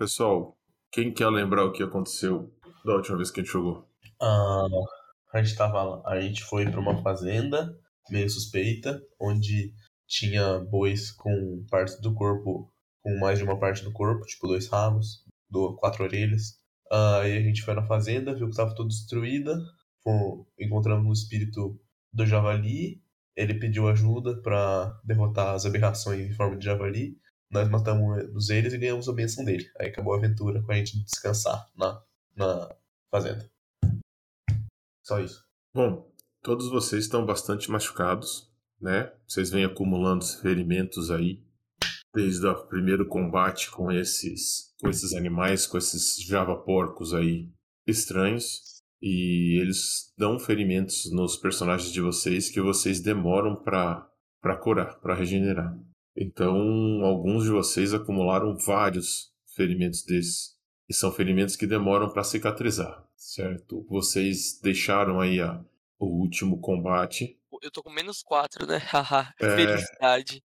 pessoal, quem quer lembrar o que aconteceu da última vez que a gente jogou? Ah, a gente tava a gente foi pra uma fazenda meio suspeita, onde tinha bois com partes do corpo, com mais de uma parte do corpo, tipo dois rabos, do, quatro orelhas. Aí a gente foi na fazenda, viu que estava tudo destruída, encontramos o espírito do javali, ele pediu ajuda para derrotar as aberrações em forma de javali. Nós matamos eles e ganhamos a benção dele. Aí acabou a aventura com a gente descansar na, na fazenda. Só isso. Bom, todos vocês estão bastante machucados, né? Vocês vêm acumulando ferimentos aí desde o primeiro combate com esses com esses animais, com esses java porcos aí estranhos e eles dão ferimentos nos personagens de vocês que vocês demoram para para curar, para regenerar. Então, alguns de vocês acumularam vários ferimentos desses e são ferimentos que demoram para cicatrizar, certo? Vocês deixaram aí a, o último combate. Eu tô com menos 4, né? Haha, é... felicidade.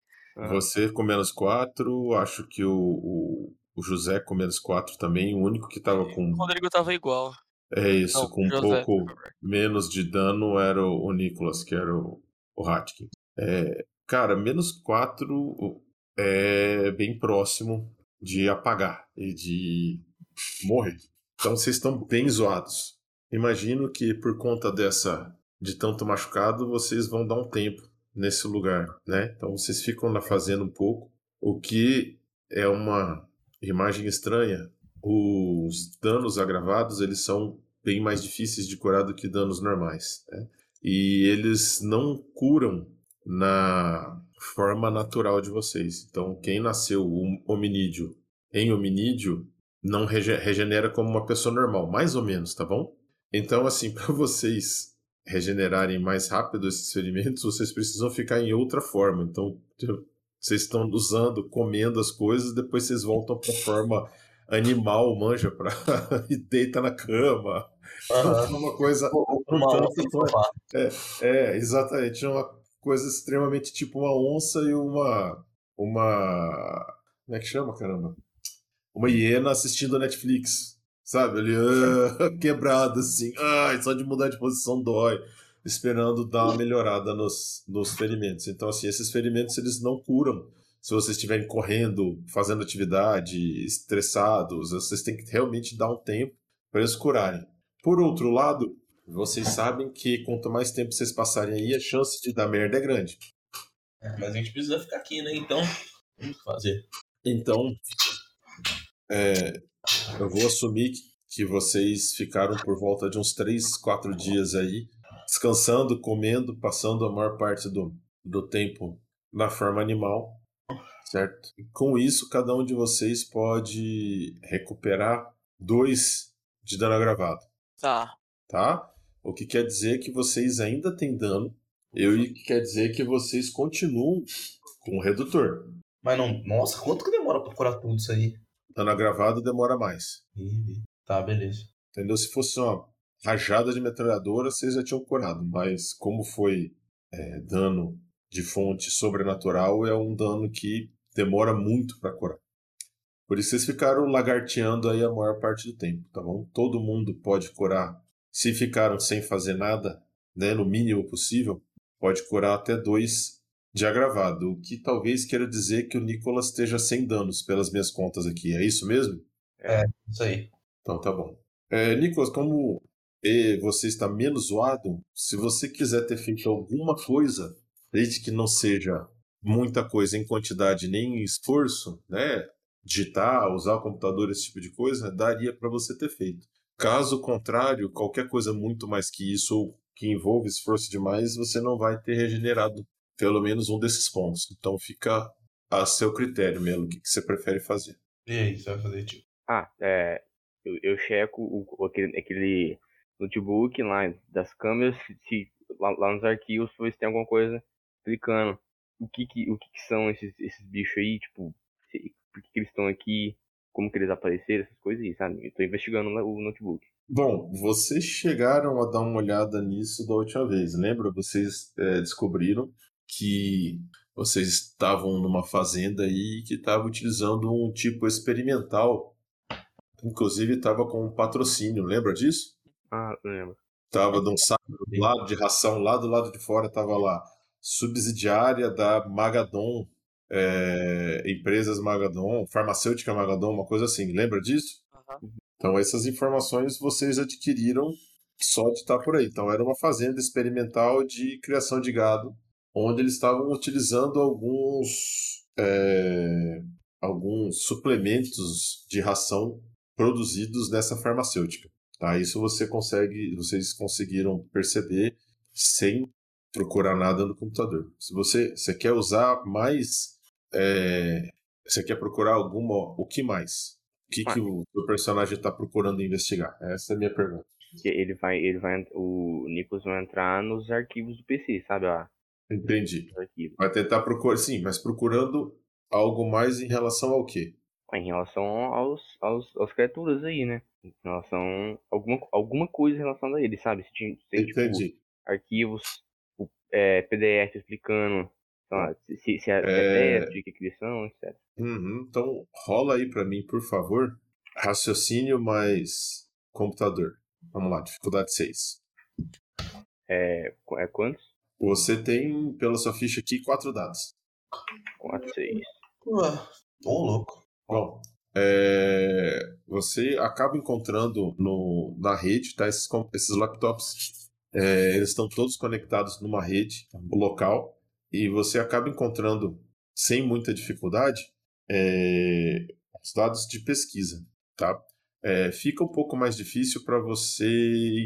Você com menos 4, acho que o, o, o, José com menos 4 também, o único que tava com. O Rodrigo tava igual. É isso, Não, com um José, pouco menos de dano era o, o Nicolas, que era o, o Hatkin. É, cara, menos 4 é bem próximo de apagar e de morrer. Então vocês estão bem zoados. Imagino que por conta dessa de tanto machucado, vocês vão dar um tempo nesse lugar, né? Então vocês ficam na fazenda um pouco, o que é uma imagem estranha. Os danos agravados, eles são bem mais difíceis de curar do que danos normais, né? E eles não curam na forma natural de vocês. Então, quem nasceu hominídeo em hominídeo não regenera como uma pessoa normal, mais ou menos, tá bom? Então, assim, para vocês regenerarem mais rápido esses ferimentos, vocês precisam ficar em outra forma. Então, vocês estão usando, comendo as coisas, depois vocês voltam para forma animal, manja, pra... e deita na cama. Uhum. Uma coisa. Um tanto, é, é, exatamente. Uma coisa extremamente tipo uma onça e uma. Uma. Como é que chama, caramba? Uma hiena assistindo a Netflix. Sabe? Ele uh, quebrado assim. Ai, só de mudar de posição dói. Esperando dar uma melhorada nos, nos ferimentos. Então, assim, esses ferimentos eles não curam. Se vocês estiverem correndo, fazendo atividade, estressados, vocês têm que realmente dar um tempo para eles curarem. Por outro lado, vocês sabem que quanto mais tempo vocês passarem aí, a chance de dar merda é grande. É, mas a gente precisa ficar aqui, né? Então, vamos fazer. Então, é, eu vou assumir que vocês ficaram por volta de uns 3, 4 dias aí, descansando, comendo, passando a maior parte do, do tempo na forma animal, certo? E com isso, cada um de vocês pode recuperar dois de dano agravado. Tá. Tá? O que quer dizer que vocês ainda têm dano, eu e quer dizer que vocês continuam com o redutor. Mas não. Nossa, quanto que demora pra curar tudo isso aí? Dano agravado demora mais. Tá, beleza. Entendeu? Se fosse uma rajada de metralhadora, vocês já tinham curado. Mas como foi é, dano de fonte sobrenatural, é um dano que demora muito para curar. Por isso vocês ficaram lagarteando aí a maior parte do tempo, tá bom? Todo mundo pode curar. Se ficaram sem fazer nada, né, no mínimo possível, pode curar até dois de agravado, o que talvez queira dizer que o Nicolas esteja sem danos pelas minhas contas aqui. É isso mesmo? É, isso aí. Então tá bom. É, Nicolas, como você está menos zoado, se você quiser ter feito alguma coisa, desde que não seja muita coisa em quantidade nem em esforço, né? Digitar, usar o computador, esse tipo de coisa, daria para você ter feito. Caso contrário, qualquer coisa muito mais que isso ou que envolve esforço demais, você não vai ter regenerado pelo menos um desses pontos. Então fica a seu critério, Melo, o que, que você prefere fazer. E aí, você vai fazer, tio? Ah, é. Eu, eu checo o, aquele, aquele notebook lá das câmeras, se, lá, lá, nos arquivos, ver se tem alguma coisa explicando o que, que, o que, que são esses, esses bichos aí, tipo, se, por que, que eles estão aqui, como que eles apareceram, essas coisas sabe? Eu tô investigando o notebook. Bom, vocês chegaram a dar uma olhada nisso da última vez, lembra? Vocês é, descobriram que vocês estavam numa fazenda aí que estava utilizando um tipo experimental. Inclusive estava com um patrocínio, lembra disso? Ah, lembro. Tava de um saco do lado de ração, lá do lado de fora tava lá subsidiária da Magadon, é, empresas Magadon, farmacêutica Magadon, uma coisa assim. Lembra disso? Uhum. Então essas informações vocês adquiriram só de estar por aí. Então era uma fazenda experimental de criação de gado, onde eles estavam utilizando alguns é, alguns suplementos de ração produzidos nessa farmacêutica. Tá? Isso você consegue, vocês conseguiram perceber sem procurar nada no computador. Se você, você quer usar mais, é, você quer procurar alguma, o que mais? O que, que o, o personagem está procurando investigar? Essa é a minha pergunta. Ele vai, ele vai, o Nicholas vai entrar nos arquivos do PC, sabe lá? Entendi. Vai tentar procurar, sim, mas procurando algo mais em relação ao quê? Em relação aos, aos, aos criaturas aí, né? Em relação alguma alguma coisa relacionada a ele, sabe? Se tem, se tipo, arquivos, é, PDF explicando se, se, é, é... teste, o que, que eles são, etc. Uhum. Então, rola aí para mim, por favor. Raciocínio mais computador. Vamos lá, dificuldade 6. É, é quantos? Você tem, pela sua ficha aqui, quatro dados. 4, 6. Ué, ô louco. Bom, é, você acaba encontrando no, na rede, tá? Esses, esses laptops, é, eles estão todos conectados numa rede local e você acaba encontrando, sem muita dificuldade, é, os dados de pesquisa, tá? É, fica um pouco mais difícil para você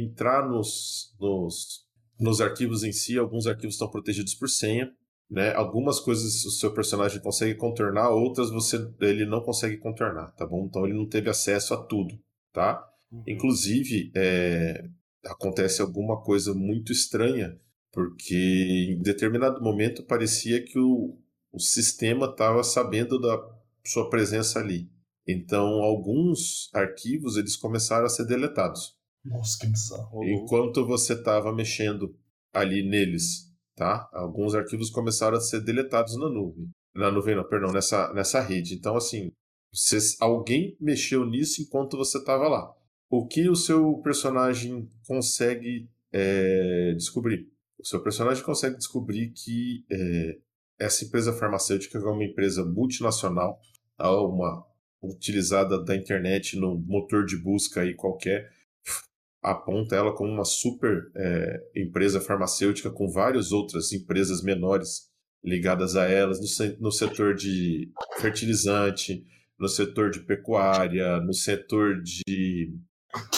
entrar nos, nos, nos arquivos em si. Alguns arquivos estão protegidos por senha, né? Algumas coisas o seu personagem consegue contornar, outras você ele não consegue contornar, tá bom? Então ele não teve acesso a tudo, tá? Uhum. Inclusive, é, acontece alguma coisa muito estranha, porque em determinado momento parecia que o, o sistema estava sabendo da sua presença ali. Então, alguns arquivos eles começaram a ser deletados. Nossa, que bizarro. Enquanto você estava mexendo ali neles, tá? Alguns arquivos começaram a ser deletados na nuvem. Na nuvem, não, perdão, nessa, nessa rede. Então, assim, você, alguém mexeu nisso enquanto você estava lá. O que o seu personagem consegue é, descobrir? O seu personagem consegue descobrir que é, essa empresa farmacêutica é uma empresa multinacional, tá? uma utilizada da internet no motor de busca aí qualquer, aponta ela como uma super é, empresa farmacêutica com várias outras empresas menores ligadas a elas no, no setor de fertilizante, no setor de pecuária, no setor de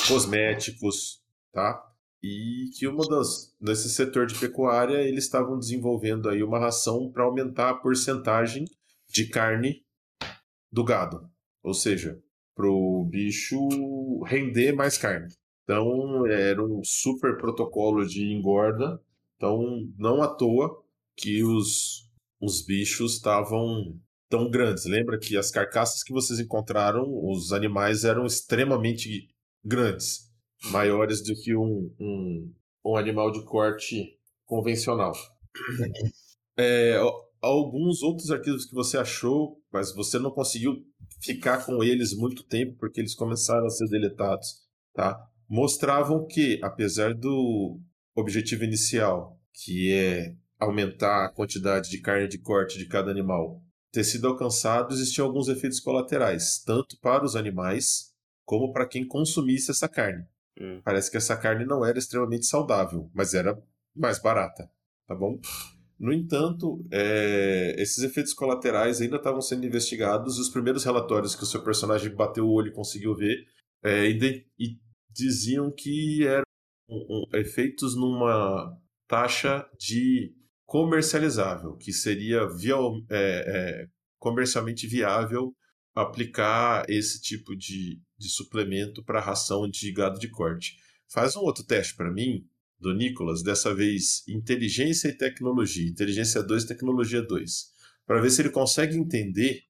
cosméticos, tá? E que uma das nesse setor de pecuária eles estavam desenvolvendo aí uma ração para aumentar a porcentagem de carne do gado, ou seja, para o bicho render mais carne. Então, era um super protocolo de engorda. Então, não à toa que os, os bichos estavam tão grandes. Lembra que as carcaças que vocês encontraram, os animais eram extremamente grandes, maiores do que um, um, um animal de corte convencional. É, alguns outros arquivos que você achou, mas você não conseguiu ficar com eles muito tempo porque eles começaram a ser deletados, tá? mostravam que, apesar do objetivo inicial, que é aumentar a quantidade de carne de corte de cada animal, ter sido alcançado, existiam alguns efeitos colaterais, tanto para os animais como para quem consumisse essa carne. Hum. Parece que essa carne não era extremamente saudável, mas era mais barata, tá bom? No entanto, é, esses efeitos colaterais ainda estavam sendo investigados e os primeiros relatórios que o seu personagem bateu o olho e conseguiu ver é, e diziam que eram um, um, efeitos numa taxa de comercializável, que seria via, é, comercialmente viável aplicar esse tipo de, de suplemento para ração de gado de corte. Faz um outro teste para mim, do Nicolas, dessa vez inteligência e tecnologia, inteligência 2 tecnologia 2, para ver se ele consegue entender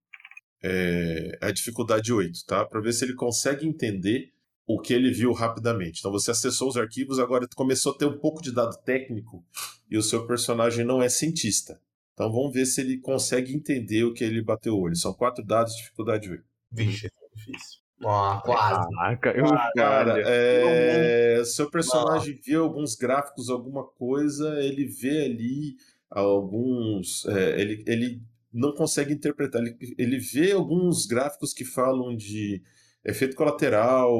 é, a dificuldade 8, tá? Para ver se ele consegue entender o que ele viu rapidamente. Então você acessou os arquivos, agora começou a ter um pouco de dado técnico e o seu personagem não é cientista. Então vamos ver se ele consegue entender o que ele bateu o olho. São quatro dados, dificuldade 8. Vixe, é difícil. Ah, quase. Ah, caiu Cara, é... seu personagem vê alguns gráficos, alguma coisa, ele vê ali alguns. É, ele, ele não consegue interpretar. Ele, ele vê alguns gráficos que falam de efeito colateral,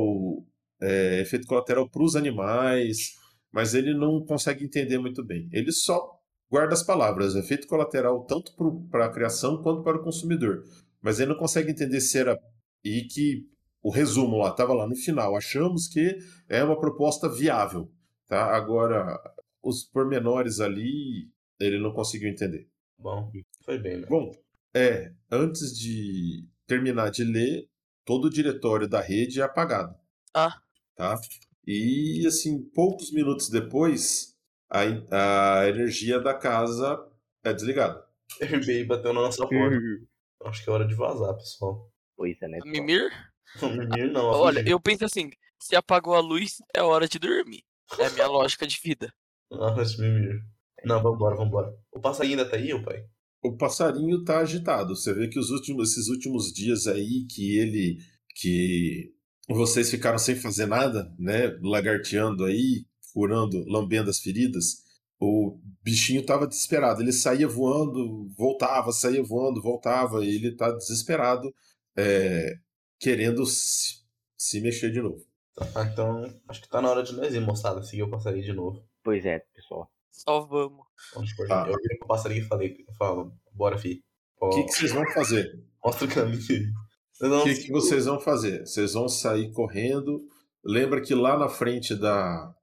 é, efeito colateral para os animais, mas ele não consegue entender muito bem. Ele só guarda as palavras, efeito colateral tanto para a criação quanto para o consumidor. Mas ele não consegue entender se era. E que o resumo lá estava lá no final. Achamos que é uma proposta viável. Tá? Agora, os pormenores ali, ele não conseguiu entender. Bom, foi bem, né? Bom, é, antes de terminar de ler, todo o diretório da rede é apagado. Ah. Tá? E, assim, poucos minutos depois, a, a energia da casa é desligada. FBI bateu na nossa porta. Acho que é hora de vazar, pessoal. Pois é, né? Mimir? Não. Olha, eu penso assim, se apagou a luz, é hora de dormir. É a minha lógica de vida. Nossa, Mimir. Não, vambora, vambora. O passarinho ainda tá aí, ô pai? O passarinho tá agitado. Você vê que os últimos, esses últimos dias aí que ele. que vocês ficaram sem fazer nada, né? Lagarteando aí, furando, lambendo as feridas. O bichinho tava desesperado. Ele saía voando, voltava, saía voando, voltava. E ele tá desesperado, é, querendo se, se mexer de novo. Ah, então acho que tá na hora de nós ir, moçada, seguir o passarinho de novo. Pois é, pessoal. Só vamos. Tá. Eu virei pro passarinho e falei, falo, bora, fi. O que, que vocês vão fazer? Mostra o caminho aí. O que, que vocês vão fazer? Vocês vão sair correndo. Lembra que lá na frente da,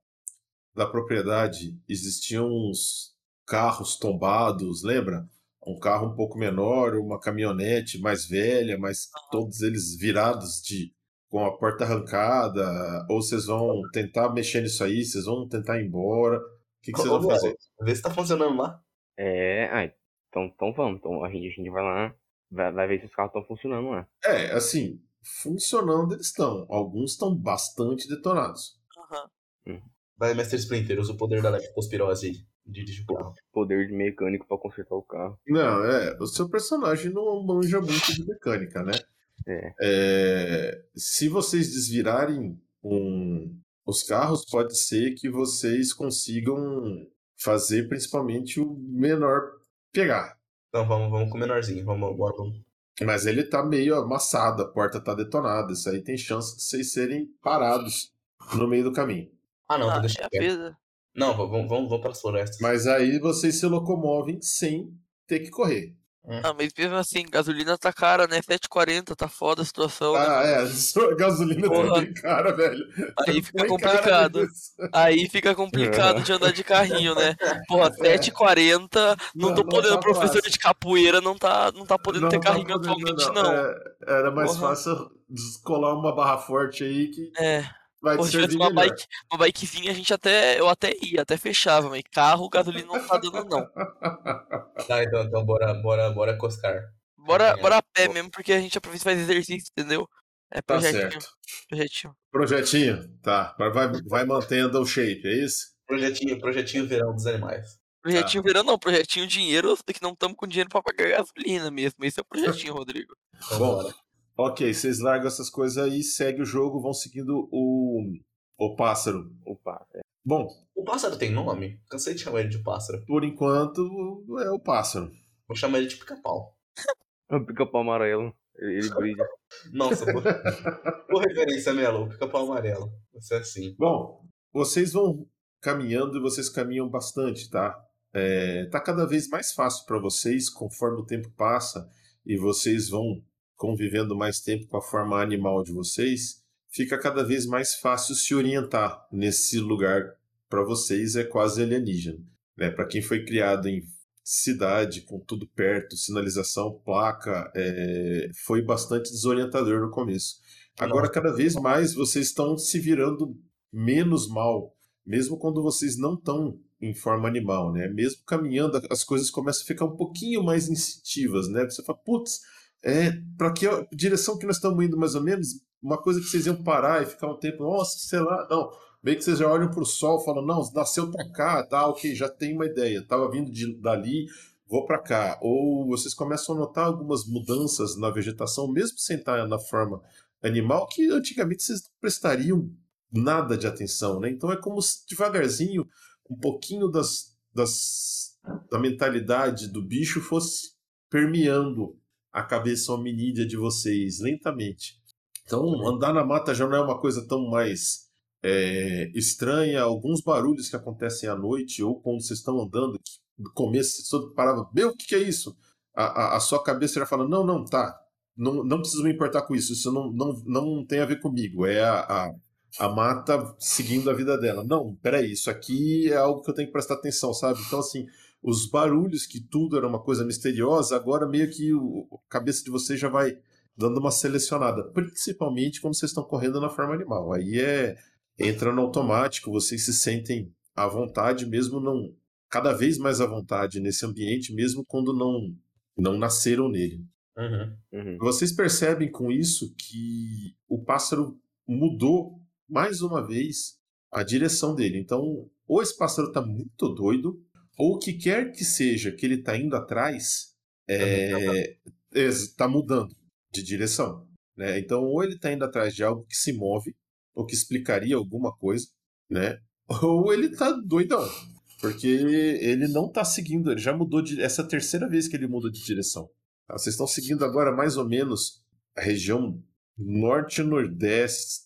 da propriedade existiam uns carros tombados, lembra? Um carro um pouco menor, uma caminhonete mais velha, mas todos eles virados de com a porta arrancada, ou vocês vão tentar mexer nisso aí, vocês vão tentar ir embora. O que, que vocês vão fazer? Vê se tá funcionando lá. É, ah, então, então vamos. Então a gente, a gente vai lá, vai, vai ver se os carros estão funcionando lá. É, assim, funcionando eles estão. Alguns estão bastante detonados. Uhum. Vai, Mestre Splinter, usa o poder da leptospirose dirige o carro. Poder de mecânico pra consertar o carro. Não, é. O seu personagem não manja muito de mecânica, né? É. é se vocês desvirarem um, os carros, pode ser que vocês consigam fazer principalmente o menor pegar. Então vamos, vamos com o menorzinho, vamos, bora, vamos. Mas ele tá meio amassado, a porta tá detonada. Isso aí tem chance de vocês serem parados no meio do caminho. Ah, não, ah, deixa é Não, vamos, vamos, vamos para as florestas. Mas aí vocês se locomovem sem ter que correr. Hum. Ah, mas mesmo assim, gasolina tá cara, né? 7,40, tá foda a situação. Né? Ah, né? é, gasolina tá Porra. tá bem cara, velho. Aí fica complicado. Aí fica complicado de andar de carrinho, né? Porra, 7,40, é. não, não tô podendo, tá professor fácil. de capoeira não tá, não tá podendo não ter tá carrinho podendo, atualmente, não. não. É, era mais Porra. fácil descolar uma barra forte aí que. É. Vai Pô, se tivesse uma, bike, uma bikezinha, a gente até. Eu até ia, até fechava, mas carro, gasolina não tá dando, não. Tá, então, então bora, bora, bora coscar. Bora, bora a pé mesmo, porque a gente aproveita e faz exercício, entendeu? É tá projetinho. Tá certo. Projetinho. Projetinho, tá. Vai, vai mantendo o shape, é isso? Projetinho, projetinho verão dos animais. Projetinho tá. verão não, projetinho dinheiro, que não estamos com dinheiro pra pagar gasolina mesmo. Esse é o projetinho, Rodrigo. Então, Bom, Ok, vocês largam essas coisas aí, segue o jogo, vão seguindo o, o pássaro. O pássaro. É. Bom. O pássaro tem nome? Cansei de chamar ele de pássaro. Por enquanto, é o pássaro. Vou chamar ele de pica-pau. É o pica-pau amarelo. Ele brilha. Nossa, boa, boa referência, Melo. O pica-pau amarelo. Você é assim. Bom, vocês vão caminhando e vocês caminham bastante, tá? É, tá cada vez mais fácil para vocês conforme o tempo passa e vocês vão convivendo mais tempo com a forma animal de vocês, fica cada vez mais fácil se orientar nesse lugar para vocês é quase alienígena. Né? Para quem foi criado em cidade, com tudo perto, sinalização, placa, é... foi bastante desorientador no começo. Agora, cada vez mais, vocês estão se virando menos mal, mesmo quando vocês não estão em forma animal, né? Mesmo caminhando, as coisas começam a ficar um pouquinho mais instintivas, né? Você fala, putz, É, para que direção que nós estamos indo mais ou menos? Uma coisa que vocês iam parar e ficar um tempo, nossa, sei lá, não. Meio que vocês já olham para o sol, falam, não, nasceu para cá, tá, ok, já tem uma ideia. Tava vindo de, dali, vou para cá. Ou vocês começam a notar algumas mudanças na vegetação, mesmo sem estar na forma animal, que antigamente vocês não prestariam nada de atenção, né? Então é como se devagarzinho um pouquinho das, das, da mentalidade do bicho fosse permeando a cabeça hominídea de vocês lentamente. Então andar na mata já não é uma coisa tão mais é, estranha. Alguns barulhos que acontecem à noite ou quando vocês estão andando, no começo você parava, meu, o que, que é isso? A, a, a, sua cabeça já fala, não, não, tá, não, não preciso me importar com isso, isso não, não, não tem a ver comigo, é a, a, a mata seguindo a vida dela. Não, peraí, isso aqui é algo que eu tenho que prestar atenção, sabe? Então, assim, os barulhos, que tudo era uma coisa misteriosa, agora meio que o, a cabeça de vocês já vai dando uma selecionada, principalmente quando vocês estão correndo na forma animal. Aí é entra no automático, vocês se sentem à vontade, mesmo não cada vez mais à vontade nesse ambiente, mesmo quando não, não nasceram nele. Uhum, uhum. Vocês percebem com isso que o pássaro mudou mais uma vez a direção dele. Então, ou esse pássaro está muito doido, ou o que quer que seja que ele está indo atrás está é, mudando de direção. Né? Então, ou ele está indo atrás de algo que se move, ou que explicaria alguma coisa, né? ou ele está doidão. Porque ele não está seguindo, ele já mudou de. Essa é a terceira vez que ele muda de direção. Tá? Vocês estão seguindo agora mais ou menos a região norte-nordeste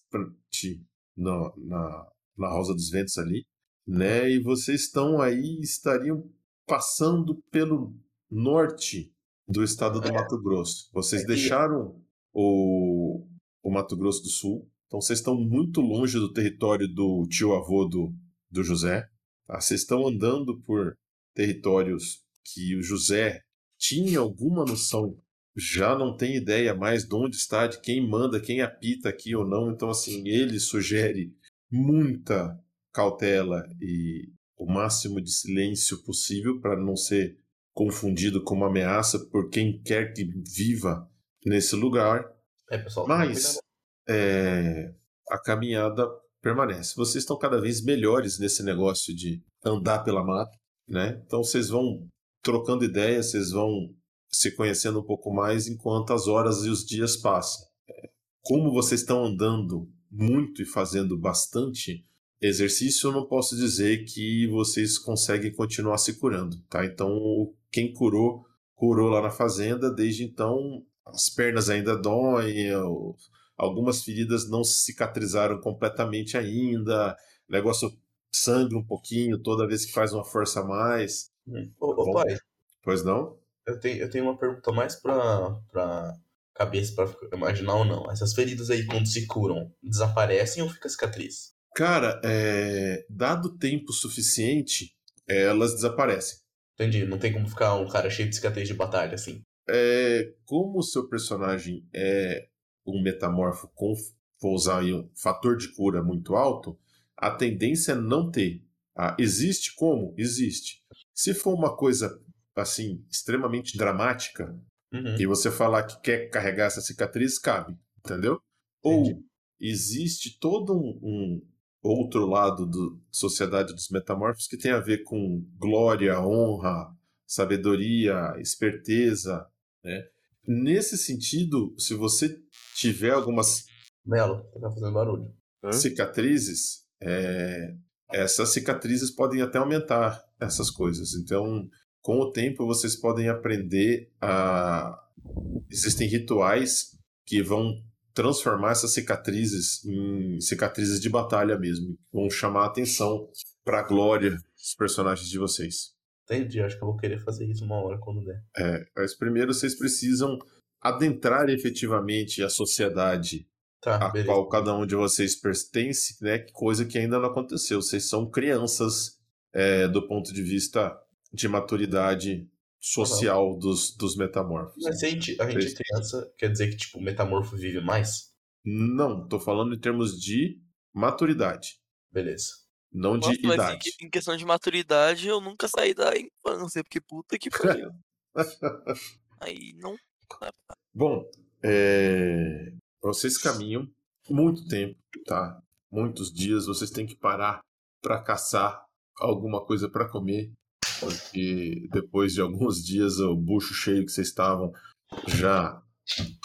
na, na, na Rosa dos Ventos ali, né? E vocês estão aí, estariam passando pelo norte do estado do Mato Grosso. Vocês deixaram o, o Mato Grosso do Sul, então vocês estão muito longe do território do tio-avô do, do José. Tá? Vocês estão andando por territórios que o José tinha alguma noção, já não tem ideia mais de onde está, de quem manda, quem apita aqui ou não. Então, assim, ele sugere muita cautela e o máximo de silêncio possível para não ser confundido com uma ameaça por quem quer que viva nesse lugar. É, pessoal, Mas é, a caminhada permanece. Vocês estão cada vez melhores nesse negócio de andar pela mata, né? Então vocês vão trocando ideias, vocês vão se conhecendo um pouco mais enquanto as horas e os dias passam. É, como vocês estão andando muito e fazendo bastante exercício, eu não posso dizer que vocês conseguem continuar se curando, tá? Então, quem curou, curou lá na fazenda, desde então as pernas ainda doem, Algumas feridas não cicatrizaram completamente ainda. O negócio sangra um pouquinho toda vez que faz uma força a mais. Hum. Ô, ô pai. Pois não? Eu tenho, eu tenho uma pergunta mais pra, pra cabeça pra imaginar ou não. Essas feridas aí, quando se curam, desaparecem ou fica cicatriz? Cara, é... dado tempo suficiente, elas desaparecem. Entendi. Não tem como ficar um cara cheio de cicatriz de batalha, assim. É... Como o seu personagem é um metamorfo com, vou usar aí um fator de cura muito alto, a tendência é não ter. Ah, existe como? Existe. Se for uma coisa assim extremamente dramática uhum. e você falar que quer carregar essa cicatriz, cabe, entendeu? Entendi. Ou existe todo um, um outro lado da sociedade dos metamorfos que tem a ver com glória, honra, sabedoria, esperteza, né? Nesse sentido, se você tiver algumas Melo, tá fazendo barulho. Cicatrizes, é, essas cicatrizes podem até aumentar essas coisas. Então, com o tempo, vocês podem aprender a. Existem rituais que vão transformar essas cicatrizes em cicatrizes de batalha mesmo. Vão chamar a atenção para a glória dos personagens de vocês. Entendi, acho que eu vou querer fazer isso uma hora quando der. É, mas primeiro vocês precisam adentrar efetivamente a sociedade tá, a beleza. qual cada um de vocês pertence, né? Coisa que ainda não aconteceu. Vocês são crianças é, do ponto de vista de maturidade social dos, dos metamorfos. Mas a gente, a gente é criança, quer dizer que tipo, o metamorfo vive mais? Não, tô falando em termos de maturidade. Beleza. Não Nossa, de idade. Em, em, questão de maturidade, eu nunca saí da infância, porque puta que pariu. Aí não Bom, é... vocês caminham muito tempo, tá? Muitos dias vocês têm que parar para caçar alguma coisa para comer, porque depois de alguns dias o bucho cheio que vocês estavam já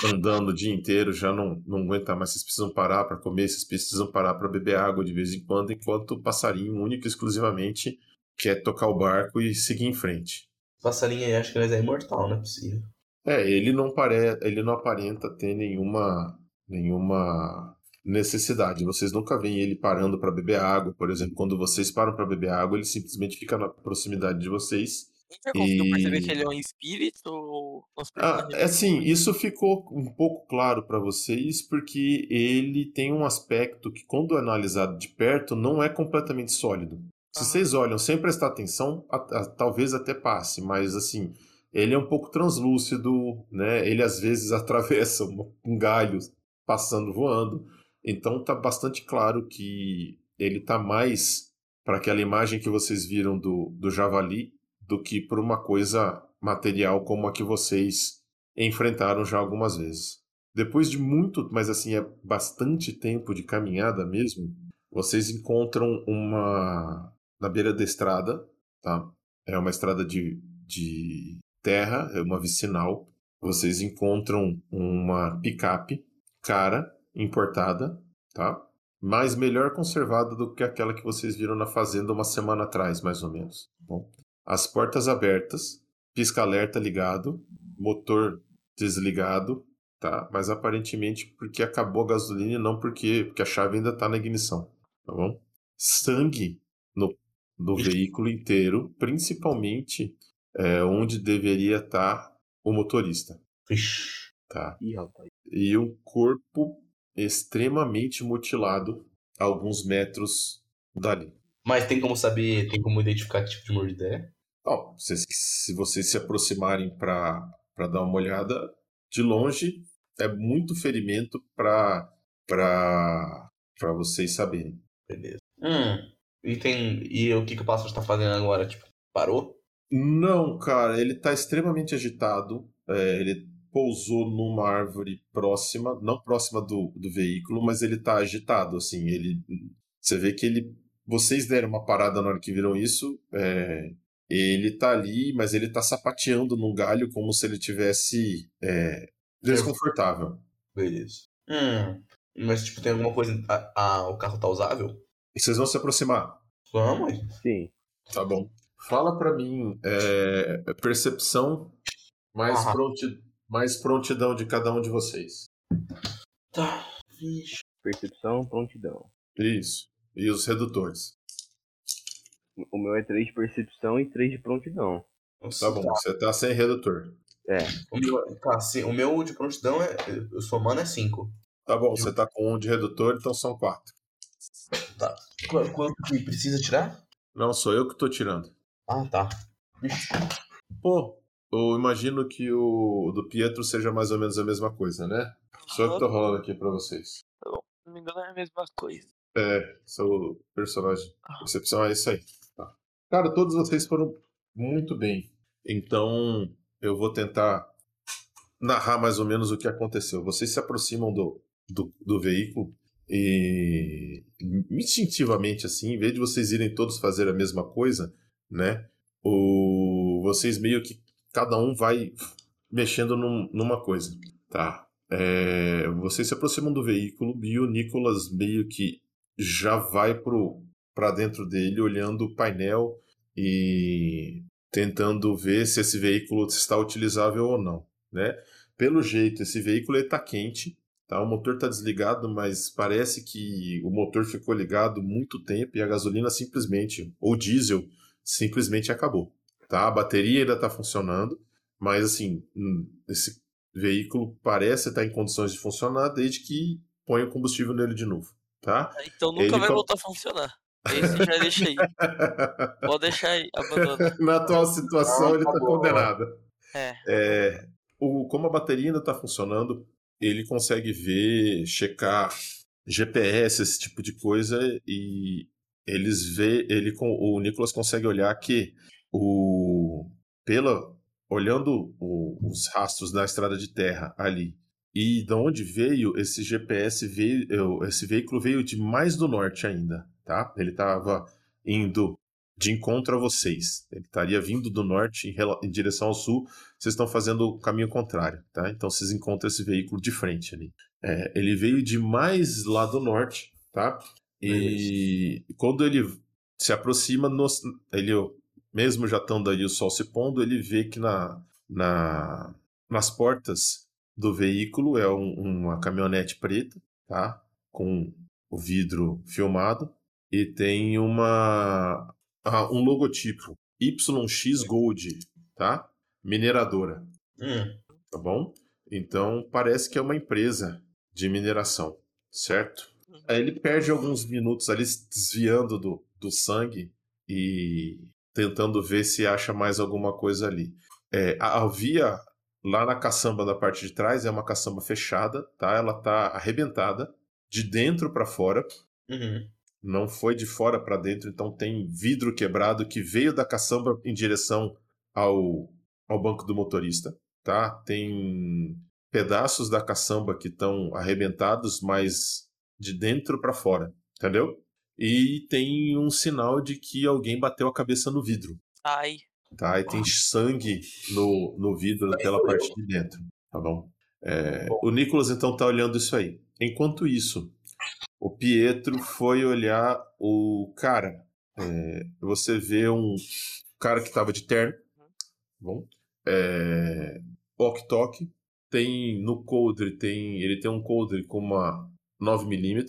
andando o dia inteiro, já não, não aguenta mais, vocês precisam parar para comer, vocês precisam parar para beber água de vez em quando, enquanto o passarinho único e exclusivamente quer tocar o barco e seguir em frente. O passarinho aí acho que ele é imortal, não é possível. É, ele não, pare... ele não aparenta ter nenhuma, nenhuma necessidade. Vocês nunca veem ele parando para beber água, por exemplo. Quando vocês param para beber água, ele simplesmente fica na proximidade de vocês. Você conseguiu e... perceber que ele é um espírito? Ou... Ah, é assim, isso ficou um pouco claro para vocês, porque ele tem um aspecto que, quando analisado de perto, não é completamente sólido. Se ah. vocês olham sem prestar atenção, a, a, talvez até passe, mas assim, ele é um pouco translúcido, né? Ele às vezes atravessa um, um galho passando voando. Então tá bastante claro que ele tá mais para aquela imagem que vocês viram do, do javali do que por uma coisa material como a que vocês enfrentaram já algumas vezes. Depois de muito, mas assim, é bastante tempo de caminhada mesmo, vocês encontram uma. na beira da estrada, tá? É uma estrada de, de terra, é uma vicinal. Vocês encontram uma picape cara, importada, tá? Mas melhor conservada do que aquela que vocês viram na fazenda uma semana atrás, mais ou menos. Tá bom, as portas abertas, pisca-alerta ligado, motor desligado, tá? Mas aparentemente porque acabou a gasolina e não porque, porque a chave ainda está na ignição, tá bom? Sangue no, no veículo inteiro, principalmente é, onde deveria estar tá o motorista. Ixi. Tá. E um corpo extremamente mutilado a alguns metros dali. Mas tem como saber, tem como identificar que tipo de mordida é? Oh, se, se vocês se aproximarem para dar uma olhada de longe, é muito ferimento para para vocês saberem. Beleza. Hum, e, tem, e o que, que o pássaro está fazendo agora? Tipo, parou? Não, cara, ele está extremamente agitado. É, ele pousou numa árvore próxima, não próxima do, do veículo, mas ele tá agitado, assim, ele... Você vê que ele... Vocês deram uma parada na hora que viram isso, é, ele tá ali, mas ele tá sapateando num galho como se ele tivesse é, desconfortável. Beleza. Hum, mas, tipo, tem alguma coisa... Ah, ah, o carro tá usável? E vocês vão se aproximar? Vamos? Sim. Tá bom. Fala para mim, é, percepção mais, pronti, mais prontidão de cada um de vocês. Tá, vixe. Percepção, prontidão. Isso. E os redutores? O meu é 3 de percepção e 3 de prontidão. Nossa, tá bom, tá. você tá sem redutor. É. O meu, tá, sim, o meu de prontidão é. Eu somando é 5. Tá bom, você tá com um de redutor, então são 4. Tá. Quanto que precisa tirar? Não, sou eu que tô tirando. Ah, tá. Pô, eu imagino que o do Pietro seja mais ou menos a mesma coisa, né? Só que tô rolando aqui pra vocês. Tá bom, se não me engano é a mesma coisa. É, seu personagem. Ah. Percepção é isso aí. Tá. Cara, todos vocês foram muito bem. Então, eu vou tentar narrar mais ou menos o que aconteceu. Vocês se aproximam do, do, do veículo e instintivamente, assim, em vez de vocês irem todos fazer a mesma coisa, né? O, vocês meio que cada um vai mexendo num, numa coisa, tá? É, vocês se aproximam do veículo e o Nicolas meio que já vai para dentro dele olhando o painel e tentando ver se esse veículo está utilizável ou não, né? Pelo jeito, esse veículo está quente, tá? O motor está desligado, mas parece que o motor ficou ligado muito tempo e a gasolina simplesmente, ou diesel, simplesmente acabou. Tá? A bateria ainda está funcionando, mas assim, hum, esse veículo parece estar em condições de funcionar desde que põe o combustível nele de novo. Tá? Então nunca Ele vai voltar a funcionar. Esse já deixa aí. Pode deixar aí, abandona. Na atual situação, ele está tá condenado. É. é. o, como a bateria ainda está funcionando, ele consegue ver, checar GPS, esse tipo de coisa, e eles vê ele com o Nicolas consegue olhar que o pela olhando o, os rastros da estrada de terra ali e de onde veio esse GPS veio, esse veículo veio de mais do norte ainda, tá? Ele estava indo de encontro a vocês. Ele estaria vindo do norte em, em, direção ao sul. Vocês estão fazendo o caminho contrário, tá? Então vocês encontram esse veículo de frente ali. É, ele veio de mais lá do norte, tá? E quando ele se aproxima, nos, ele mesmo já estando aí o sol se pondo, ele vê que na, na nas portas do veículo é um, uma caminhonete preta, tá? Com o vidro filmado e tem uma uh, um logotipo YX Gold, tá? Mineradora. Hum. Tá bom? Então parece que é uma empresa de mineração, certo? Aí ele perde alguns minutos ali desviando do, do sangue e tentando ver se acha mais alguma coisa ali. É, havia lá na caçamba da parte de trás, é uma caçamba fechada, tá? Ela tá arrebentada de dentro para fora. Uhum não foi de fora para dentro, então tem vidro quebrado que veio da caçamba em direção ao, ao banco do motorista, tá? Tem pedaços da caçamba que estão arrebentados, mas de dentro para fora, entendeu? E tem um sinal de que alguém bateu a cabeça no vidro. Ai. Tá, e tem sangue no, no vidro daquela parte de dentro, tá bom? É, o Nicolas então tá olhando isso aí. Enquanto isso, o Pietro foi olhar o cara. É, você vê um cara que estava de terno. Bom. É, Ok Tok. Tem no coldre, tem, ele tem um coldre com uma 9mm.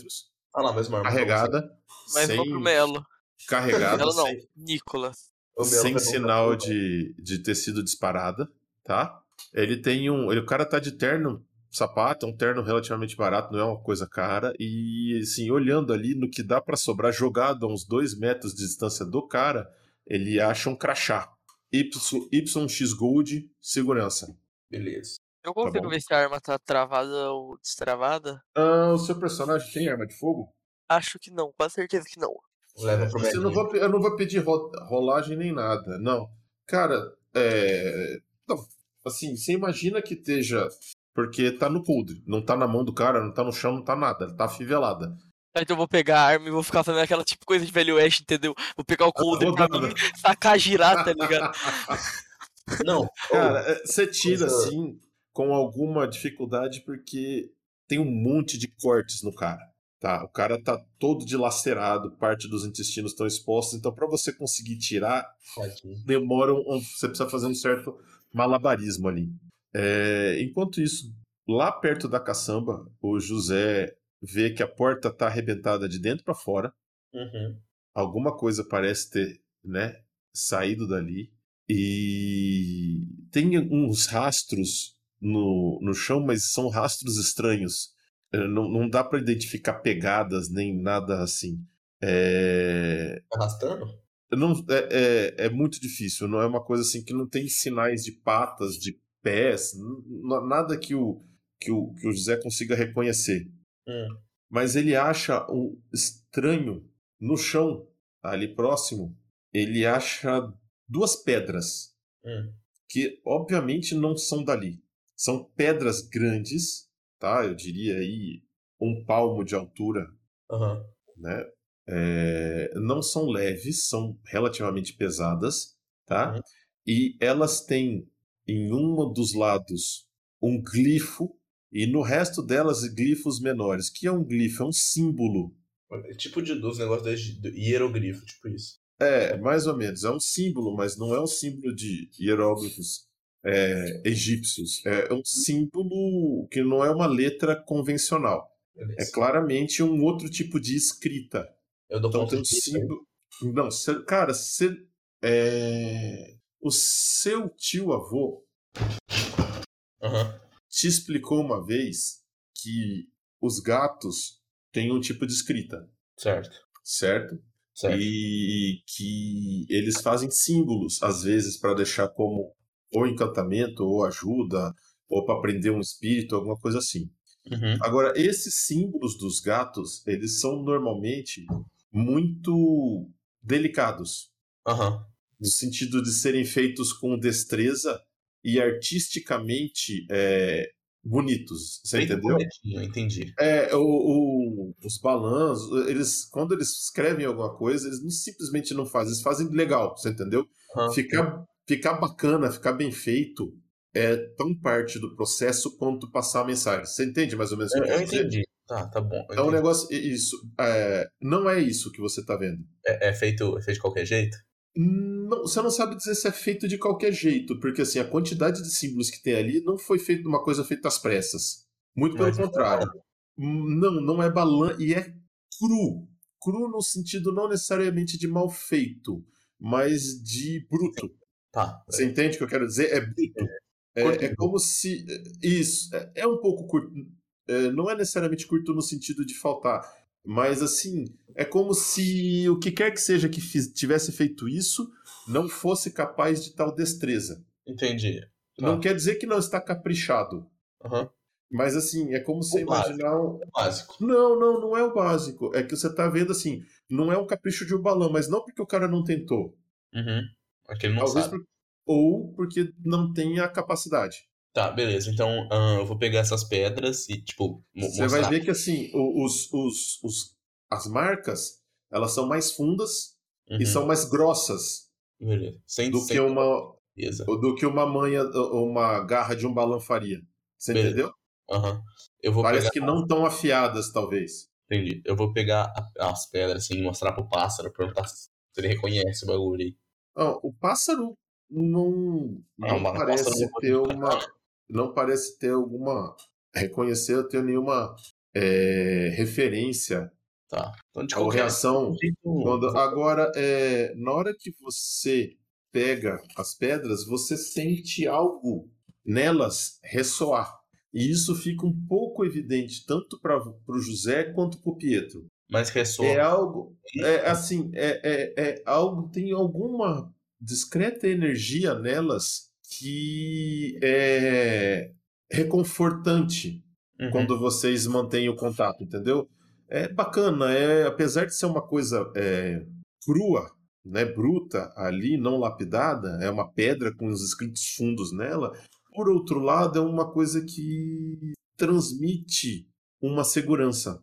Ah lá, mesmo arma. Carregada. Mas sem, pro Melo. Carregada. Melo não, sem, Nicolas. Sem sinal de, de ter sido disparada, tá? Ele tem um. Ele, o cara tá de terno sapato, é um terno relativamente barato, não é uma coisa cara. E assim, olhando ali no que dá para sobrar, jogado a uns dois metros de distância do cara, ele acha um crachá. Y, YX Gold, segurança. Beleza. Eu consigo tá ver se a arma tá travada ou destravada? Ah, o seu personagem tem arma de fogo? Acho que não, com certeza que não. Leva pro Você não vou, Eu não vou pedir ro rolagem nem nada, não. Cara, é. Não, assim, você imagina que esteja porque tá no podre. Não tá na mão do cara, não tá no chão, não tá nada. Tá afivelada. Então eu vou pegar a arma e vou ficar fazendo aquela tipo coisa de velho oeste, entendeu? Vou pegar o coldre pra mim, sacar girar, tá ligado? Não, cara, é, você tira assim com alguma dificuldade porque tem um monte de cortes no cara. Tá, o cara tá todo dilacerado, parte dos intestinos estão expostos, então para você conseguir tirar, demora um, você precisa fazer um certo malabarismo ali. É, enquanto isso, lá perto da caçamba, o José vê que a porta está arrebentada de dentro para fora. Uhum. Alguma coisa parece ter né, saído dali. E tem uns rastros no, no chão, mas são rastros estranhos. É, não, não dá para identificar pegadas nem nada assim. É... Arrastando? Não, é, é, é, muito difícil. Não é uma coisa assim que não tem sinais de patas, de pés, nada que o, que o, que o José consiga reconhecer. Hum. Mas ele acha um estranho no chão, ali próximo, ele acha duas pedras hum. que obviamente não são dali. São pedras grandes, tá? Eu diria aí um palmo de altura, uhum. né? É, não são leves, são relativamente pesadas, tá? Uhum. E elas têm em um dos lados um glifo e no resto delas glifos menores. que é um glifo? É um símbolo. É tipo de, dos negócios de hierogrifo, tipo isso. É, mais ou menos. É um símbolo, mas não é um símbolo de hieróglifos é, egípcios. É um símbolo que não é uma letra convencional. Beleza. É claramente um outro tipo de escrita. Eu dou então tem um símbolo. Não, cê, cara, você. É... O seu tio-avô uhum. te explicou uma vez que os gatos têm um tipo de escrita. Certo. Certo? certo. E que eles fazem símbolos, às vezes, para deixar como ou encantamento, ou ajuda, ou para prender um espírito, alguma coisa assim. Uhum. Agora, esses símbolos dos gatos, eles são normalmente muito delicados. Uhum no sentido de serem feitos com destreza e artisticamente é, bonitos. Você Bem entendeu? Eu entendi. É, o, o, os balãs, eles, quando eles escrevem alguma coisa, eles não simplesmente não fazem, eles fazem legal, você entendeu? Uhum. Ficar, ficar bacana, ficar bem feito é tão parte do processo quanto passar a mensagem. Você entende mais ou menos o que eu, eu entendi. Tá, tá bom. É um negócio. Isso. É, não é isso que você tá vendo. É, é, feito, é feito de qualquer jeito? Não, você não sabe dizer se é feito de qualquer jeito, porque assim, a quantidade de símbolos que tem ali não foi feito uma coisa feita às pressas. Muito pelo Mas é contrário. não, não é balã e é cru. Cru no sentido não necessariamente de mal feito, mas de bruto. Tá. Você entende o que eu quero dizer? É bruto. É, é, é como se. Isso. É, é um pouco curto. É, não é necessariamente curto no sentido de faltar, mas assim, é como se o que quer que seja que fiz, tivesse feito isso não fosse capaz de tal destreza. Entendi. Não ah. quer dizer que não está caprichado. Uhum. Mas assim, é como você imaginar um. básico. Não, não, não é o básico. É que você está vendo assim, não é um capricho de um balão, mas não porque o cara não tentou. Uhum. Porque ele não Talvez sabe. Por... Ou porque não tem a capacidade. Tá, beleza. Então uh, eu vou pegar essas pedras e, tipo, Você vai ver que, assim, os, os, os, as marcas, elas são mais fundas uhum. e são mais grossas. Beleza. Sem, do, sem que uma, beleza. do que uma manha, uma garra de um balão faria. Você beleza. entendeu? Aham. Uhum. Parece pegar... que não tão afiadas, talvez. Entendi. Eu vou pegar as pedras, assim, e mostrar pro pássaro, perguntar se ele reconhece o bagulho aí. Não, o pássaro não, não, não parece ter uma não parece ter alguma. reconhecer ou ter nenhuma é, referência tá. então, ou reação. Quando, agora, é, na hora que você pega as pedras, você sente algo nelas ressoar. E isso fica um pouco evidente tanto para o José quanto para o Pietro. Mas ressoa. É algo, é assim, é, é, é algo tem alguma discreta energia nelas que é reconfortante uhum. quando vocês mantêm o contato, entendeu? É bacana, é apesar de ser uma coisa é, crua, né, bruta ali, não lapidada, é uma pedra com os escritos fundos nela. Por outro lado, é uma coisa que transmite uma segurança.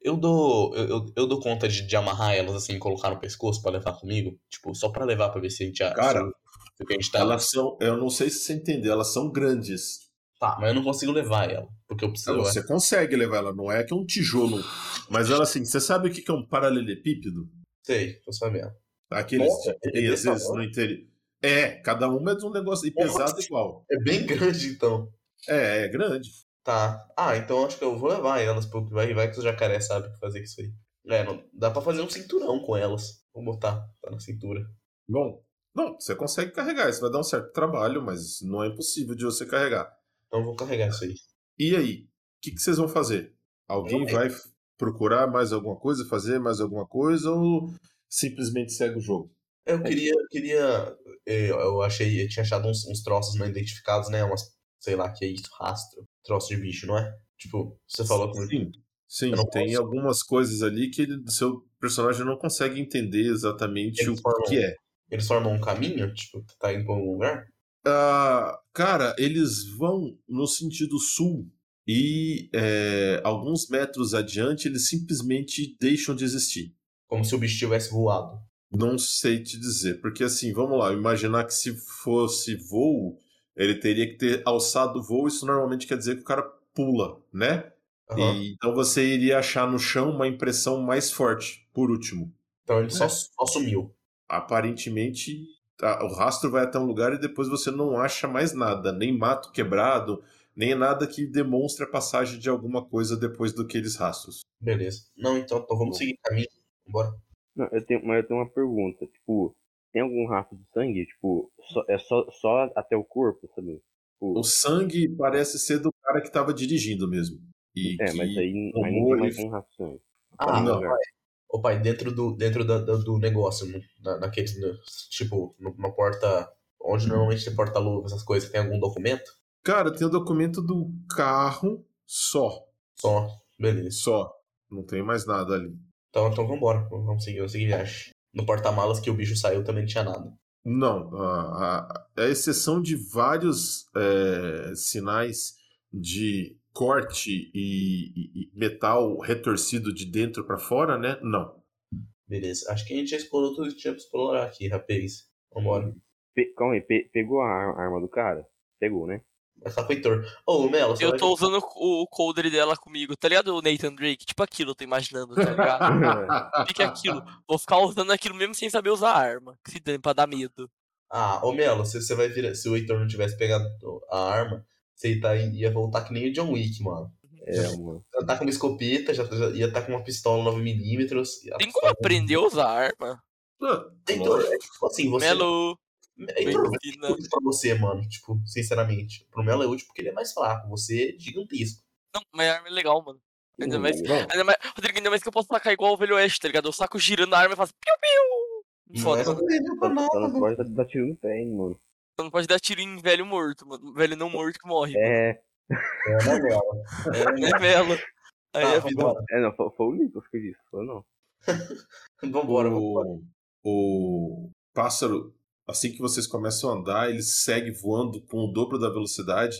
Eu dou, eu, eu dou conta de, de amarrar elas assim, colocar no pescoço para levar comigo, tipo, só para levar para ver se a gente Cara, porque a gente tá... Elas são, eu não sei se você entendeu, elas são grandes. Tá, mas eu não consigo levar ela. Porque eu preciso. Não, você consegue levar ela, não é que é um tijolo. Mas ela assim, você sabe o que é um paralelepípedo? Sei, tô sabendo. Aqueles Nossa, que tem, às vezes no interior. É, cada uma é de um negócio. E pesado igual. É bem grande, então. É, é grande. Tá. Ah, então acho que eu vou levar elas, porque vai, vai que o jacaré sabe o que fazer com isso aí. É, não, dá pra fazer um cinturão com elas. Vou botar, tá na cintura. Bom, não, você consegue carregar. Isso vai dar um certo trabalho, mas não é impossível de você carregar. Então vou carregar isso aí. E aí? O que, que vocês vão fazer? Alguém vai procurar mais alguma coisa, fazer mais alguma coisa ou simplesmente segue o jogo? Eu queria, queria, eu achei, eu tinha achado uns, uns troços não identificados, né? Umas, sei lá, que é isso, rastro, troço de bicho, não é? Tipo, você falou que sim, sim, tem posso... algumas coisas ali que ele, seu personagem não consegue entender exatamente o que é. Eles formam um caminho? Tipo, tá indo pra algum lugar? Uh, cara, eles vão no sentido sul e é, alguns metros adiante eles simplesmente deixam de existir. Como se o bicho tivesse voado. Não sei te dizer, porque assim, vamos lá, imaginar que se fosse voo, ele teria que ter alçado o voo, isso normalmente quer dizer que o cara pula, né? Uhum. E, então você iria achar no chão uma impressão mais forte, por último. Então ele só, é. só sumiu aparentemente tá, o rastro vai até um lugar e depois você não acha mais nada, nem mato quebrado, nem nada que demonstre a passagem de alguma coisa depois daqueles rastros. Beleza. Não, então, então vamos seguir caminho. Bora. Não, eu tenho, mas eu tenho uma pergunta. Tipo, tem algum rastro de sangue? Tipo, só, é só, só até o corpo, sabe? Tipo... O sangue parece ser do cara que estava dirigindo mesmo. E é, mas aí, aí não tem mais um rastro de sangue. Ah, não. Ô pai, dentro do, dentro da, do, do negócio, na, naquele, tipo, numa porta, onde normalmente tem porta-luva, essas coisas, tem algum documento? Cara, tem o documento do carro só. Só, beleza. Só. Não tem mais nada ali. Então, então vambora, vamos seguir, vamos seguir viagem. No porta-malas que o bicho saiu também não tinha nada. Não, a, a, a exceção de vários é, sinais de corte e, e, metal retorcido de dentro para fora, né? Não. Beleza. Acho que a gente já explorou tudo que tinha pra explorar aqui, rapaz. Vambora. Pe calma aí, pe pegou a arma do cara? Pegou, né? Tá com o Heitor. Ô, Melo, Eu tô usando o, o coldre dela comigo, tá ligado? O Nathan Drake, tipo aquilo, eu tô imaginando, tá ligado? Fica aquilo. Vou ficar usando aquilo mesmo sem saber usar a arma. Que se dane pra dar medo. Ah, ô Melo, se você vai virar. Se o Heitor não tivesse pegado a arma, você tá, ia voltar que nem o John Wick, mano. É, mano. Já tá com uma escopeta, já, já ia estar tá com uma pistola 9mm. Tem como aprender a usar a arma? Heitor, é tipo assim, você. Melo! Vai ser útil pra você, mano. Tipo, sinceramente. Pro Melo é útil porque ele é mais fraco. Você é gigantesco. Não, mas a arma é legal, mano. Ainda mais, ainda mais, Rodrigo, ainda mais que eu posso sacar igual o Velho Oeste, tá ligado? Eu saco girando a arma e faço piu-piu. Foda. Não, não, não, não pode dar tiro no pé, hein, mano. Você não pode dar tiro em velho morto, mano. Velho não morto que morre. É. É, né, Melo? É, né, Melo? Aí tá, a vida. É, não, foi, foi o Nicolas que disse, foi não. vambora, o, vambora. O pássaro, assim que vocês começam a andar, ele segue voando com o dobro da velocidade,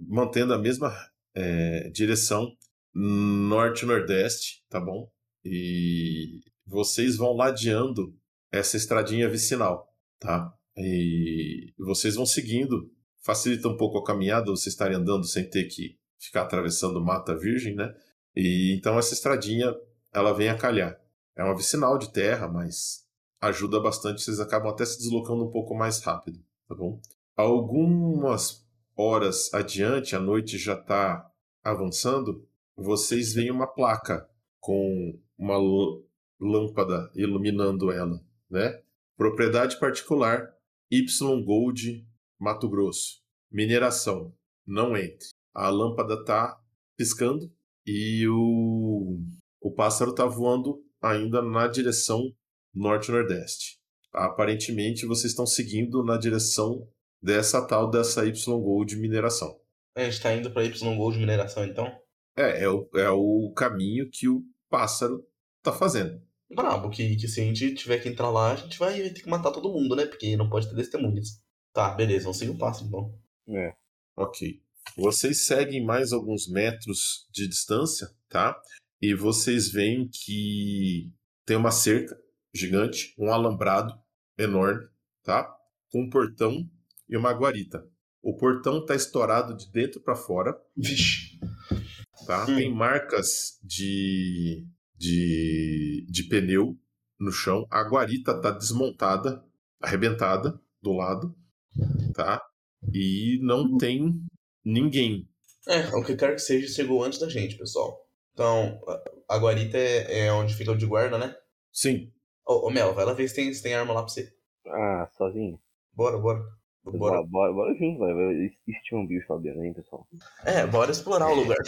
mantendo a mesma é, direção norte-nordeste, tá bom? E vocês vão ladeando essa estradinha vicinal, tá? E vocês vão seguindo, facilita um pouco a caminhada, vocês estarem andando sem ter que ficar atravessando mata virgem, né? E então essa estradinha, ela vem a calhar. É uma vicinal de terra, mas ajuda bastante, vocês acabam até se deslocando um pouco mais rápido, tá bom? Algumas horas adiante, a noite já está avançando, vocês veem uma placa com uma lâmpada iluminando ela, né? Propriedade particular Y Gold Mato Grosso. Mineração. Não entre. A lâmpada está piscando e o, o pássaro está voando ainda na direção norte-nordeste. Aparentemente vocês estão seguindo na direção dessa tal dessa Y Gold mineração. A gente está indo para Y Gold mineração então? É, é o, é o caminho que o pássaro está fazendo. Brabo, que, que se a gente tiver que entrar lá, a gente vai ter que matar todo mundo, né? Porque não pode ter testemunhas. Tá, beleza, vamos seguir o passo então. É. Ok. Vocês seguem mais alguns metros de distância, tá? E vocês veem que tem uma cerca gigante, um alambrado enorme, tá? Com um portão e uma guarita. O portão tá estourado de dentro para fora. Vixe. Tá? Hum. Tem marcas de de, de pneu no chão. A guarita tá desmontada, arrebentada do lado, tá? E não tem ninguém. É, o que quer que seja, chegou antes da gente, pessoal. Então, a guarita é, é onde fica o de guarda, né? Sim. Ô, ô Mel, vai lá ver se tem, se tem arma lá pra você. Ah, sozinho? Bora, bora. Bora, bora, bora junto, vai. Existe um bicho lá dentro, hein, pessoal? É, bora explorar o lugar.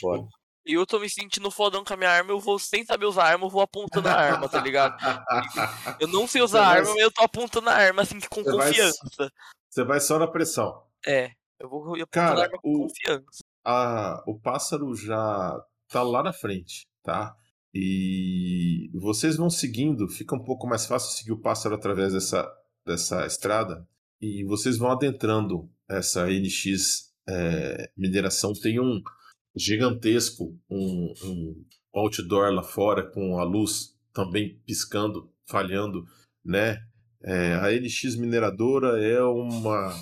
Bora. Tipo, e eu tô me sentindo fodão com a minha arma, eu vou, sem saber usar a arma, eu vou apontando a arma, tá ligado? Eu não sei usar a arma, mas eu tô apontando a arma, assim, com você confiança. Vai, você vai só na pressão. É, eu vou apontando Cara, a arma com o, confiança. A, o pássaro já tá lá na frente, tá? E vocês vão seguindo, fica um pouco mais fácil seguir o pássaro através dessa, dessa estrada. E vocês vão adentrando essa NX é, mineração. Tem um gigantesco, um, um outdoor lá fora com a luz também piscando, falhando, né? É, a NX Mineradora é uma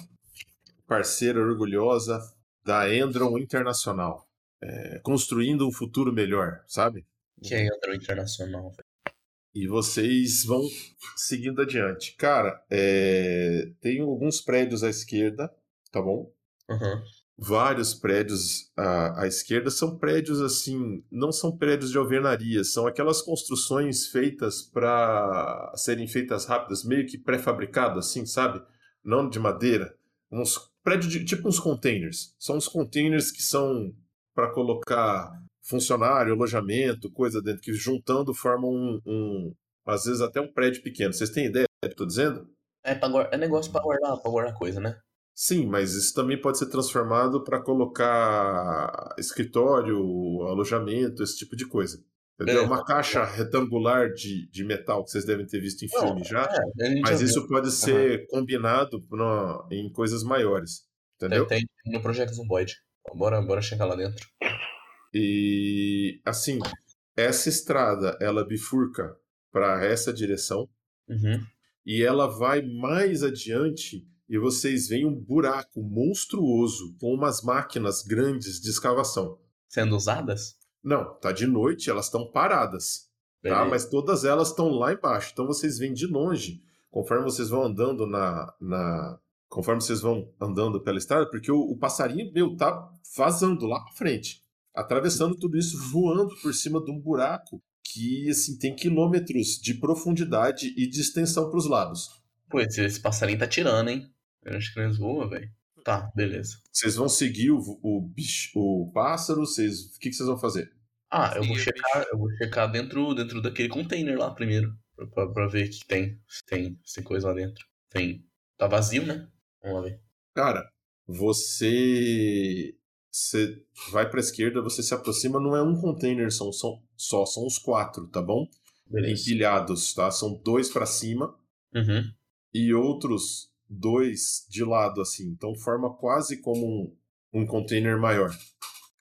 parceira orgulhosa da Endron Internacional, é, construindo um futuro melhor, sabe? Que é Endron Internacional. E vocês vão seguindo adiante. Cara, é, tem alguns prédios à esquerda, tá bom? Uhum vários prédios à, à, esquerda são prédios assim, não são prédios de alvenaria, são aquelas construções feitas para serem feitas rápidas, meio que pré-fabricado assim, sabe? Não de madeira, uns prédios de, tipo uns containers. São uns containers que são para colocar funcionário, alojamento, coisa dentro que juntando formam um, um, às vezes até um prédio pequeno. Vocês têm ideia do que eu tô dizendo? É, pra, é negócio para guardar, guardar coisa, né? Sim, mas isso também pode ser transformado para colocar escritório, alojamento, esse tipo de coisa. Entendeu? É uma caixa retangular de, de metal que vocês devem ter visto em Não, filme já. É, mas já isso viu. pode ser uhum. combinado no, em coisas maiores. Entendeu? Tem, tem no Projeto Zomboid. Bora, bora chegar lá dentro. E assim, essa estrada ela bifurca para essa direção uhum. e ela vai mais adiante e vocês veem um buraco monstruoso com umas máquinas grandes de escavação. Sendo usadas? Não, tá de noite, elas estão paradas. Tá? Mas todas elas estão lá embaixo. Então vocês veem de longe, conforme vocês vão andando na. na conforme vocês vão andando pela estrada, porque o, o passarinho, meu, tá vazando lá pra frente. Atravessando tudo isso, voando por cima de um buraco que assim tem quilômetros de profundidade e de extensão para os lados. Pô, esse passarinho tá tirando, hein? Eu acho que eles voam, velho. Tá, beleza. Vocês vão seguir o, o, bicho, o pássaro? Vocês, o que, que vocês vão fazer? Ah, eu vou checar, eu vou checar dentro, dentro daquele container lá primeiro. Pra, pra ver o que tem. Se tem. Se tem coisa lá dentro. Tem. Tá vazio, né? Vamos lá ver. Cara, você. Você vai pra esquerda, você se aproxima, não é um container são, são, só, são os quatro, tá bom? Beleza. Empilhados, tá? São dois para cima uhum. e outros dois de lado, assim. Então forma quase como um, um container maior. Tá?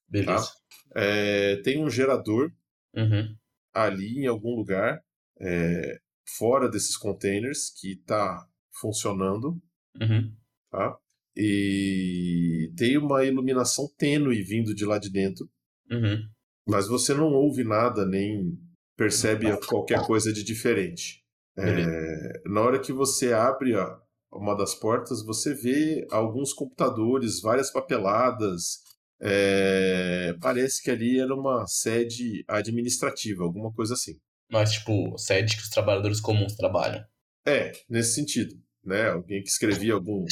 Beleza. Tá? É, tem um gerador uhum. ali em algum lugar, é, fora desses containers, que está funcionando. Uhum. Tá? E tem uma iluminação tênue vindo de lá de dentro. Uhum. Mas você não ouve nada, nem percebe qualquer coisa de diferente. É, na hora que você abre a, uma das portas, você vê alguns computadores, várias papeladas. É... Parece que ali era uma sede administrativa, alguma coisa assim. Mas, tipo, sede que os trabalhadores comuns trabalham. É, nesse sentido. Né? Alguém que escrevia algum.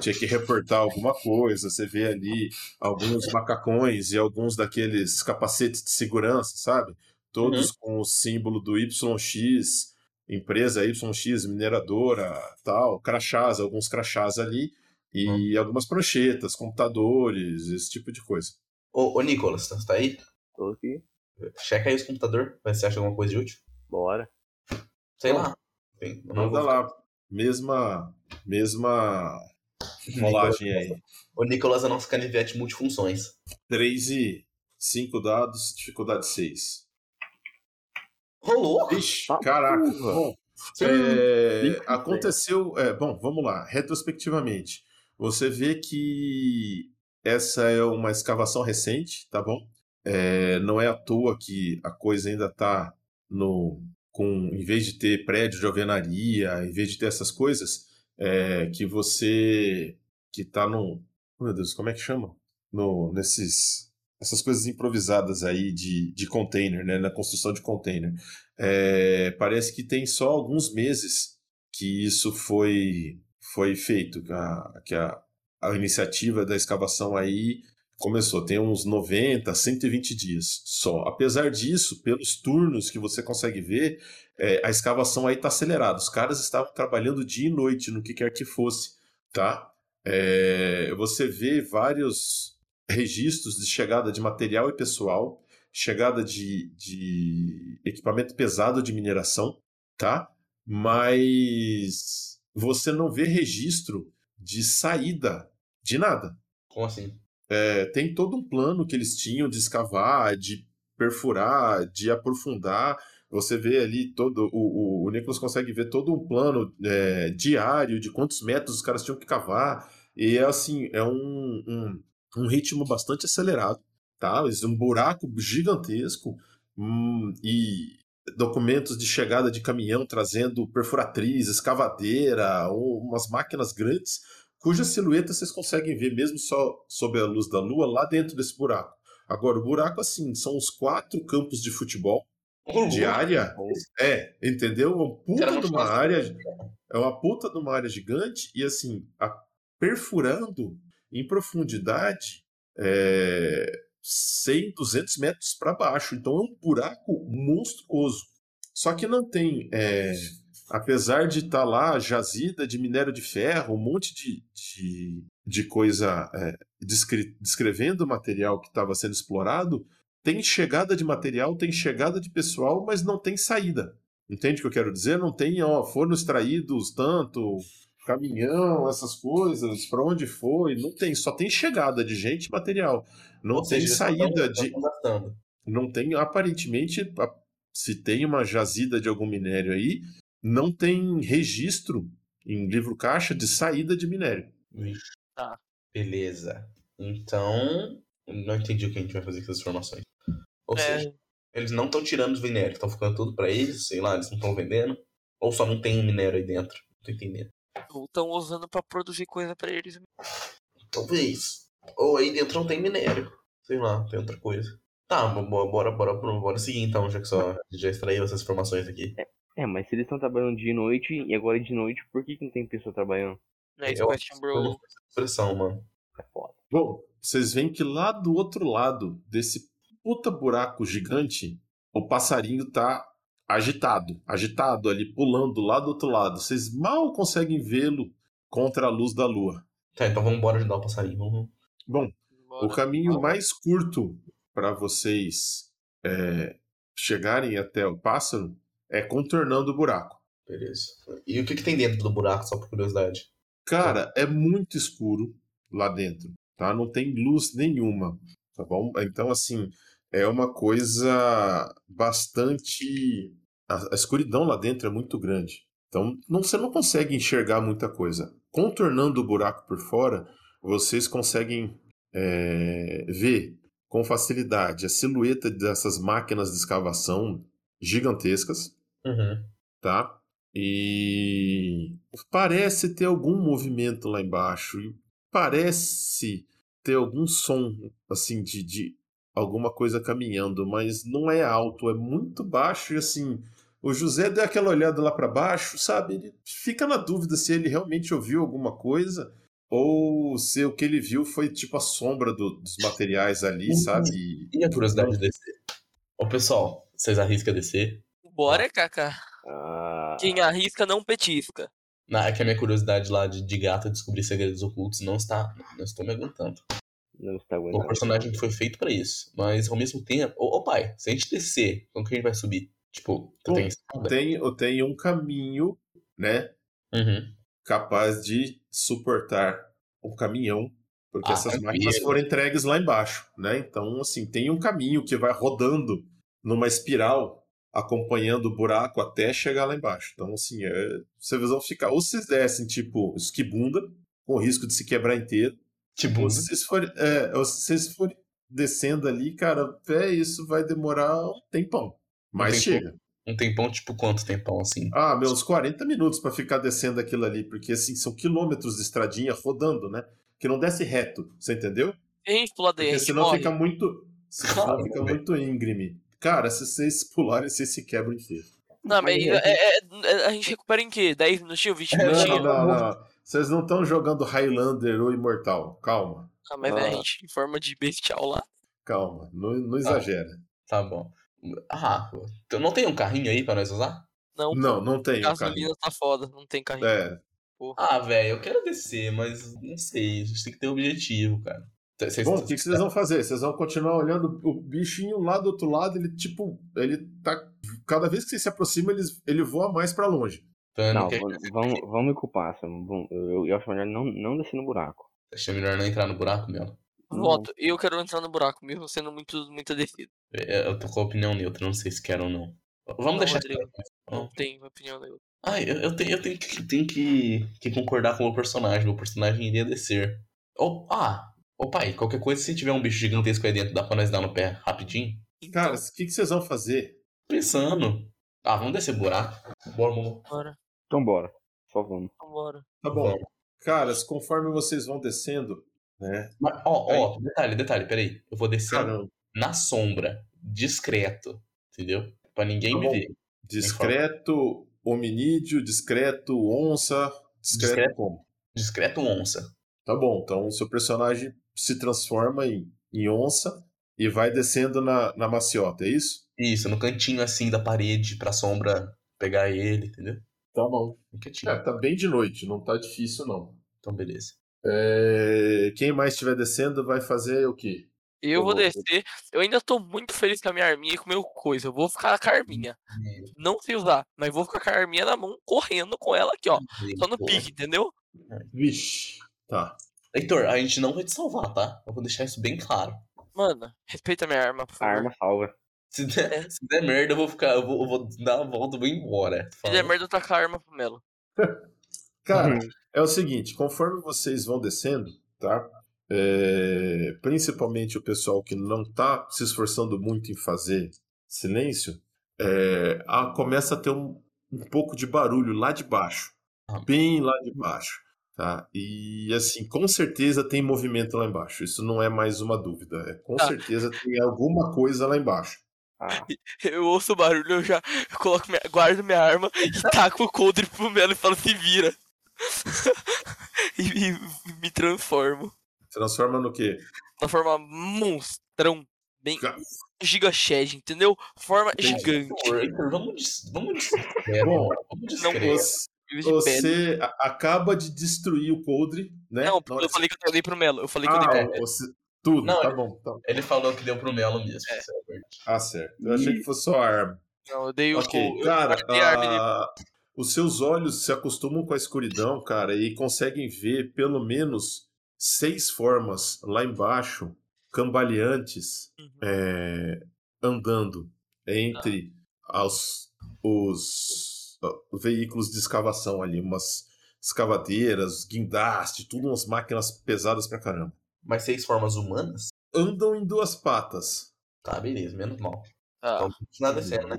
Tinha que reportar alguma coisa. Você vê ali alguns macacões e alguns daqueles capacetes de segurança, sabe? Todos uhum. com o símbolo do YX empresa YX, mineradora, tal, crachás, alguns crachás ali, e hum. algumas pranchetas, computadores, esse tipo de coisa. Ô, ô Nicolas, tá, tá aí? Tô aqui. Checa aí os computadores, ver se acha alguma coisa de útil. Bora. Sei lá. Bem, Manda lá. Mesma. Mesma. Rolagem aí. O Nicolas é nosso canivete multifunções. 3 e 5 dados, dificuldade 6. Rolou? Ixi, caraca. Bom, é, aconteceu. É, bom, vamos lá. Retrospectivamente, você vê que essa é uma escavação recente, tá bom? É, não é à toa que a coisa ainda está no. Com, em vez de ter prédio de alvenaria, em vez de ter essas coisas, é, que você que está no. Meu Deus, como é que chama? No, nesses essas coisas improvisadas aí de, de container, né, na construção de container. É, parece que tem só alguns meses que isso foi, foi feito, que, a, que a, a iniciativa da escavação aí começou, tem uns 90, 120 dias só. Apesar disso, pelos turnos que você consegue ver, é, a escavação aí está acelerada. Os caras estavam trabalhando dia e noite no que quer que fosse, tá? É, você vê vários registros de chegada de material e pessoal, chegada de, de equipamento pesado de mineração, tá? Mas você não vê registro de saída de nada. Como assim? É, tem todo um plano que eles tinham de escavar, de perfurar, de aprofundar. Você vê ali todo. O, o, o Nicolas consegue ver todo um plano é, diário de quantos metros os caras tinham que cavar. E é assim, é um, um um ritmo bastante acelerado, tá? Um buraco gigantesco hum, e documentos de chegada de caminhão trazendo perfuratriz, escavadeira, umas máquinas grandes, cuja silhueta vocês conseguem ver mesmo só sob a luz da lua lá dentro desse buraco. Agora, o buraco, assim, são os quatro campos de futebol de área. É, entendeu? Uma puta de uma área. É uma puta de uma área gigante e, assim, a, perfurando em profundidade é, 100, 200 metros para baixo. Então é um buraco monstruoso. Só que não tem, é, apesar de estar tá lá jazida de minério de ferro, um monte de, de, de coisa é, descre, descrevendo o material que estava sendo explorado, tem chegada de material, tem chegada de pessoal, mas não tem saída. Entende o que eu quero dizer? Não tem, ó, foram extraídos tanto, caminhão, essas coisas, para onde foi, não tem, só tem chegada de gente e material. Não Ou tem seja, saída de. Não tem, aparentemente, se tem uma jazida de algum minério aí, não tem registro em livro caixa de saída de minério. Tá. Beleza. Então, não entendi o que a gente vai fazer com essas informações. Ou é... seja, eles não estão tirando os minérios, estão ficando tudo para eles, sei lá, eles não estão vendendo. Ou só não tem minério aí dentro. Não tô entendendo. Ou estão usando para produzir coisa para eles. Talvez. Ou aí dentro não tem minério. Sei lá, tem outra coisa. Tá, bora, bora, bora, bora seguir então, já que só já extraiu essas informações aqui. É, é mas se eles estão trabalhando dia e noite, e agora é de noite, por que, que não tem pessoa trabalhando? É isso, question, bro. Expressão, mano. É foda. Bom, vocês veem que lá do outro lado desse puta buraco gigante, o passarinho tá agitado, agitado ali, pulando lá do outro lado. Vocês mal conseguem vê-lo contra a luz da lua. Tá, então vamos embora ajudar o passarinho. Vamos... Bom, Bora. o caminho mais curto para vocês é, chegarem até o pássaro é contornando o buraco. Beleza. E o que, que tem dentro do buraco, só por curiosidade? Cara, é muito escuro lá dentro, tá? Não tem luz nenhuma, tá bom? Então, assim, é uma coisa bastante. A, a escuridão lá dentro é muito grande. Então, não, você não consegue enxergar muita coisa. Contornando o buraco por fora, vocês conseguem é, ver com facilidade a silhueta dessas máquinas de escavação gigantescas, uhum. tá? E parece ter algum movimento lá embaixo, parece ter algum som assim de, de alguma coisa caminhando, mas não é alto, é muito baixo e assim. O José deu aquela olhada lá para baixo, sabe? Ele fica na dúvida se ele realmente ouviu alguma coisa ou se o que ele viu foi tipo a sombra do, dos materiais ali, sabe? E a curiosidade de descer? Ô pessoal, vocês arriscam descer? Bora, Kaká. Ah. Quem arrisca não petisca. Não, é que a minha curiosidade lá de, de gato descobrir segredos ocultos não está. Não estou me aguentando. Não está aguentando. O personagem foi feito para isso. Mas ao mesmo tempo. Ô, ô, pai, se a gente descer, como que a gente vai subir? Tipo, tu tem. Tem, tem um caminho, né? Uhum capaz de suportar o caminhão, porque ah, essas máquinas foram entregues lá embaixo, né? Então, assim, tem um caminho que vai rodando numa espiral, acompanhando o buraco até chegar lá embaixo. Então, assim, é, vocês vão ficar, ou vocês descem, tipo, esquibunda, com risco de se quebrar inteiro, tipo, ou se vocês forem, é, ou se vocês forem descendo ali, cara, é, isso vai demorar um tempão, mas um chega. Um tempão, tipo, quanto tempão, assim? Ah, meus 40 minutos para ficar descendo aquilo ali, porque, assim, são quilômetros de estradinha rodando, né? Que não desce reto, você entendeu? Gente, puladeira, porque senão fica muito... Senão fica muito íngreme. Cara, se vocês pularem, vocês se quebram inteiro. Não, mas é, é, é, a gente recupera em quê? 10 minutinhos, 20 minutinhos? Não, não, não. Vocês não estão jogando Highlander ou Imortal. Calma. Ah, mas ah. a gente em forma de bestial lá. Calma, não, não exagera. Tá bom. Ah, então não tem um carrinho aí pra nós usar? Não, não, não tem. A gasolina um tá foda, não tem carrinho. É. Porra. Ah, velho, eu quero descer, mas não sei, a gente tem que ter um objetivo, cara. Cês, Bom, o que, que vocês vão fazer? Vocês vão continuar olhando o bichinho lá do outro lado, ele tipo, ele tá. Cada vez que você se aproxima, ele, ele voa mais para longe. Então, não, vamos, vamos me culpar, eu, eu acho melhor não, não descer no buraco. Acho melhor não entrar no buraco mesmo. Voto. Eu quero entrar no buraco, mesmo sendo muito, muito descido. É, eu tô com a opinião neutra, não sei se quero ou não. Vamos não, deixar. Rodrigo, não tenho opinião neutra. Ah, eu, eu, tenho, eu tenho, que, tenho que, que concordar com o meu personagem. Meu personagem iria descer. Oh, ah, ô oh, pai, qualquer coisa, se tiver um bicho gigantesco aí dentro, dá pra nós dar no pé rapidinho? Cara, o que, que vocês vão fazer? Pensando. Ah, vamos descer buraco. Bora, vamos. Bora. Então bora. Só vamos. Então bora. Tá bom. Caras, conforme vocês vão descendo, né? Mas, ó, ó, detalhe, detalhe, peraí. Eu vou descer Caramba. na sombra, discreto, entendeu? Pra ninguém tá me ver. Discreto hominídeo, discreto onça, discreto, discreto como? Discreto onça. Tá bom, então o seu personagem se transforma em, em onça e vai descendo na, na maciota, é isso? Isso, no cantinho assim da parede pra sombra pegar ele, entendeu? Tá bom. É, tá bem de noite, não tá difícil não. Então beleza. É, quem mais estiver descendo vai fazer o quê? Eu vou descer. Eu ainda tô muito feliz com a minha arminha e com o meu coisa. Eu vou ficar com a arminha. Não sei usar, mas vou ficar com a arminha na mão, correndo com ela aqui, ó. Só no pique, entendeu? Vixe. Tá. Heitor, a gente não vai te salvar, tá? Eu vou deixar isso bem claro. Mano, respeita a minha arma, por favor. A arma salva. Se der, é. se der merda, eu vou ficar. Eu vou, eu vou dar uma volta e vou embora. Se der merda, eu tacar a arma pro Melo. Cara, uhum. é o seguinte, conforme vocês vão descendo, tá? É, principalmente o pessoal que não tá se esforçando muito em fazer silêncio, é, a, começa a ter um, um pouco de barulho lá de baixo. Bem lá de baixo. Tá? E assim, com certeza tem movimento lá embaixo. Isso não é mais uma dúvida. É, com ah. certeza tem alguma coisa lá embaixo. Ah. Eu ouço o barulho, eu já coloco minha, guardo minha arma e taco o coldre pro Melo e falo, se vira. e, e, me transformo. Transforma no quê? Na forma monstrão. Bem Giga Shed, entendeu? Forma Entendi. gigante. Vamos, vamos, Bom, vamos não, você acaba de destruir o coldre, né? Não, eu falei que eu dei pro Melo. Eu falei que ah, eu dei pro Melo. Tudo, não, tá ele, bom. Tá. Ele falou que deu pro Melo mesmo. É. Ah, certo. Eu achei que fosse só a arma. Não, eu dei okay. o. Cara, a... os seus olhos se acostumam com a escuridão, cara, e conseguem ver pelo menos seis formas lá embaixo, cambaleantes, uhum. é... andando entre ah. os, os veículos de escavação ali, umas escavadeiras, guindaste, tudo umas máquinas pesadas pra caramba. Mas seis formas humanas? Andam em duas patas. Tá, beleza, menos mal. Ah. Então, nada é sério, né?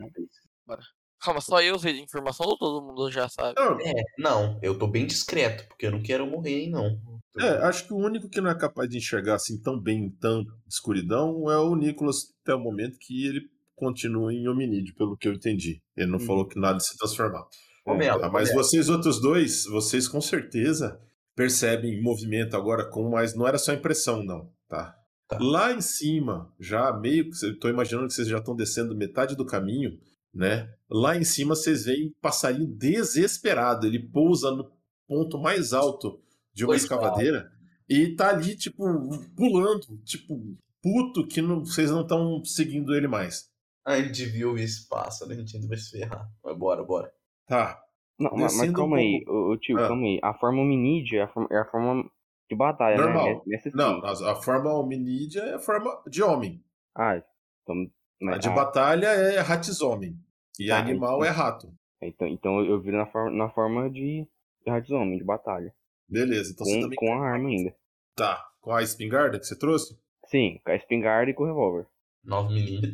Bora. Calma, só eu sei de informação ou todo mundo já sabe? Não. É, não, eu tô bem discreto, porque eu não quero morrer, não. É, acho que o único que não é capaz de enxergar assim tão bem, tão escuridão, é o Nicolas até o momento que ele continua em hominídeo, pelo que eu entendi. Ele não hum. falou que nada se transformar. Melo, mas vocês outros dois, vocês com certeza percebem movimento agora com mais. Não era só impressão, não, tá? tá. Lá em cima, já meio que. Estou imaginando que vocês já estão descendo metade do caminho, né? Lá em cima vocês veem um passarinho desesperado. Ele pousa no ponto mais alto de uma escavadeira e tá ali, tipo, pulando, tipo, puto que não, vocês não estão seguindo ele mais. A gente viu o espaço, né? a gente ainda vai se ferrar. Mas bora, bora. Tá. Não, mas, mas calma um aí, o, tio, ah. calma aí. A forma hominídea é a forma, é a forma de batalha, né? Normal. né? Nessa não, a, a, forma hominídea é a forma de homem. Ah, então. Mas, a de ah. batalha é ratizomem. E tá, animal então, é rato. Então, então eu vi na forma, na forma de, de ratizomem, de batalha. Beleza, então com, você também. Com a arma ainda. Tá. Com a espingarda que você trouxe? Sim, com a espingarda e com o revólver. 9mm.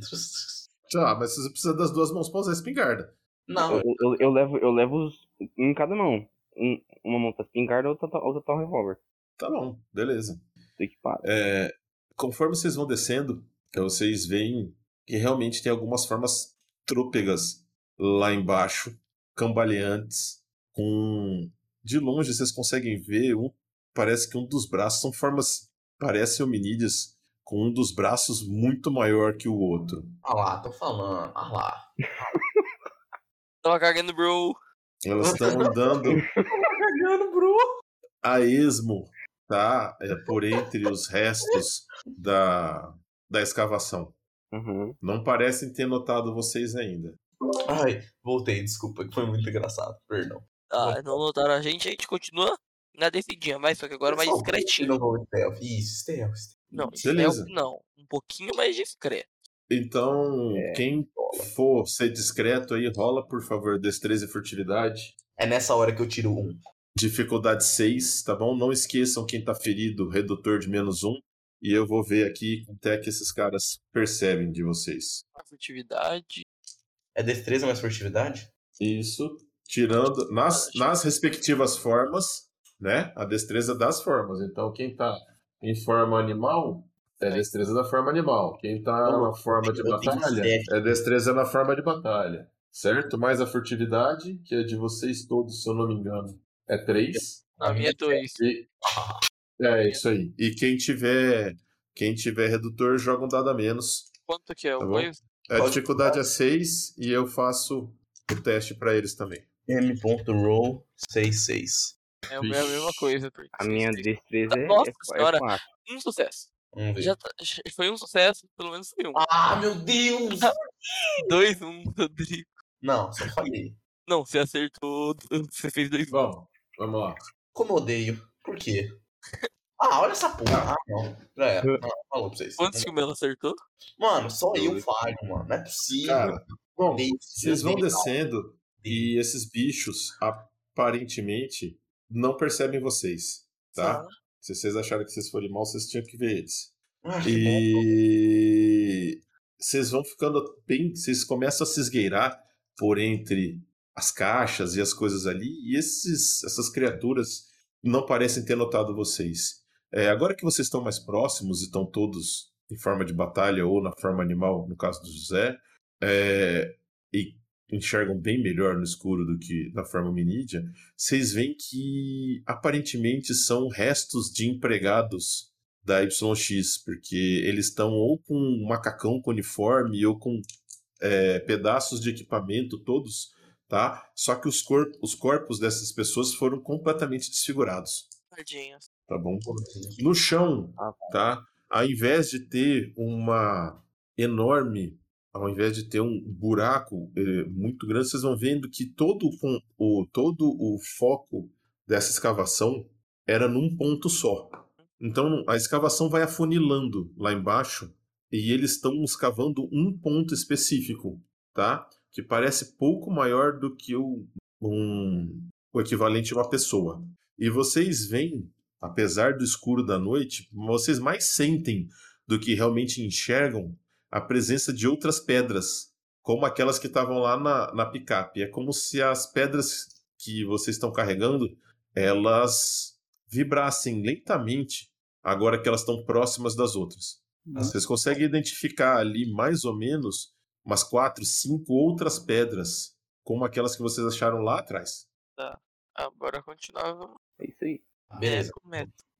Tá, mas você precisa das duas mãos pra usar a espingarda. Não. Eu, eu, eu, levo, eu levo em cada mão. Um, uma mão tá espingarda, outra, tá, outra tá um revólver. Tá bom, beleza. Equipado. É, conforme vocês vão descendo, vocês veem que realmente tem algumas formas trôpegas lá embaixo, cambaleantes, com. De longe vocês conseguem ver, um... parece que um dos braços são formas. Parecem hominídeos, com um dos braços muito maior que o outro. Ah lá, tô falando, ah lá. Tava cagando, bro. Elas estão andando. cagando, bro. A esmo, tá? É por entre os restos da, da escavação. Uhum. Não parecem ter notado vocês ainda. Ai, voltei, desculpa, que foi muito engraçado, perdão. Ah, não notaram a gente, a gente continua na descidinha, mas só que agora mais discretinho. Não vou stealth. Isso, stealth. Não, Beleza. stealth não. Um pouquinho mais discreto. Então, é, quem for ser discreto aí, rola, por favor, destreza e furtividade. É nessa hora que eu tiro um. Dificuldade 6, tá bom? Não esqueçam quem tá ferido, redutor de menos um. E eu vou ver aqui até que esses caras percebem de vocês. A furtividade. É destreza mais furtividade? Isso. Tirando nas, nas respectivas formas, né? A destreza das formas. Então, quem tá em forma animal é destreza da forma animal. Quem tá na forma de batalha é destreza na forma de batalha. Certo? Mais a furtividade, que é de vocês todos, se eu não me engano, é 3. A minha é 2. É, isso aí. E quem tiver quem tiver redutor joga um dado a menos. Quanto que é? Tá bom? A dificuldade é 6 e eu faço o teste para eles também. M.roll 66. É a mesma coisa. A minha destreza é, Nossa é, senhora, é um sucesso. Já tá, foi um sucesso, pelo menos foi um. Ah, meu Deus! 2-1, um, Rodrigo. Não, só falei. Não, você acertou. Você fez dois. Vamos, vamos lá. Como eu odeio. Por quê? Ah, olha essa porra. Ah, não. Já era. Não, falou pra vocês. Quantos que o Melo acertou? Mano, só eu falho, mano. Não é possível. Cara, bom, vocês vão descendo e esses bichos aparentemente não percebem vocês, tá? Ah. Se vocês acharam que vocês foram mal, vocês tinham que ver eles. Ah, e vocês vão ficando bem. Vocês começam a se esgueirar por entre as caixas e as coisas ali, e esses, essas criaturas não parecem ter notado vocês. É, agora que vocês estão mais próximos e estão todos em forma de batalha ou na forma animal, no caso do José, é, e enxergam bem melhor no escuro do que na forma minídia, vocês veem que aparentemente são restos de empregados da YX, porque eles estão ou com um macacão com uniforme ou com é, pedaços de equipamento todos, tá? Só que os, cor os corpos dessas pessoas foram completamente desfigurados. Tadinhos. Tá bom? No chão, ah, tá. tá? Ao invés de ter uma enorme ao invés de ter um buraco é, muito grande, vocês vão vendo que todo o, todo o foco dessa escavação era num ponto só. Então a escavação vai afunilando lá embaixo e eles estão escavando um ponto específico, tá? Que parece pouco maior do que o, um, o equivalente a uma pessoa. E vocês veem, apesar do escuro da noite, vocês mais sentem do que realmente enxergam a presença de outras pedras, como aquelas que estavam lá na, na picape. É como se as pedras que vocês estão carregando, elas vibrassem lentamente agora que elas estão próximas das outras. Uhum. Vocês conseguem identificar ali mais ou menos umas quatro, cinco outras pedras, como aquelas que vocês acharam lá atrás. Tá. Agora continuava. É isso aí. Beleza.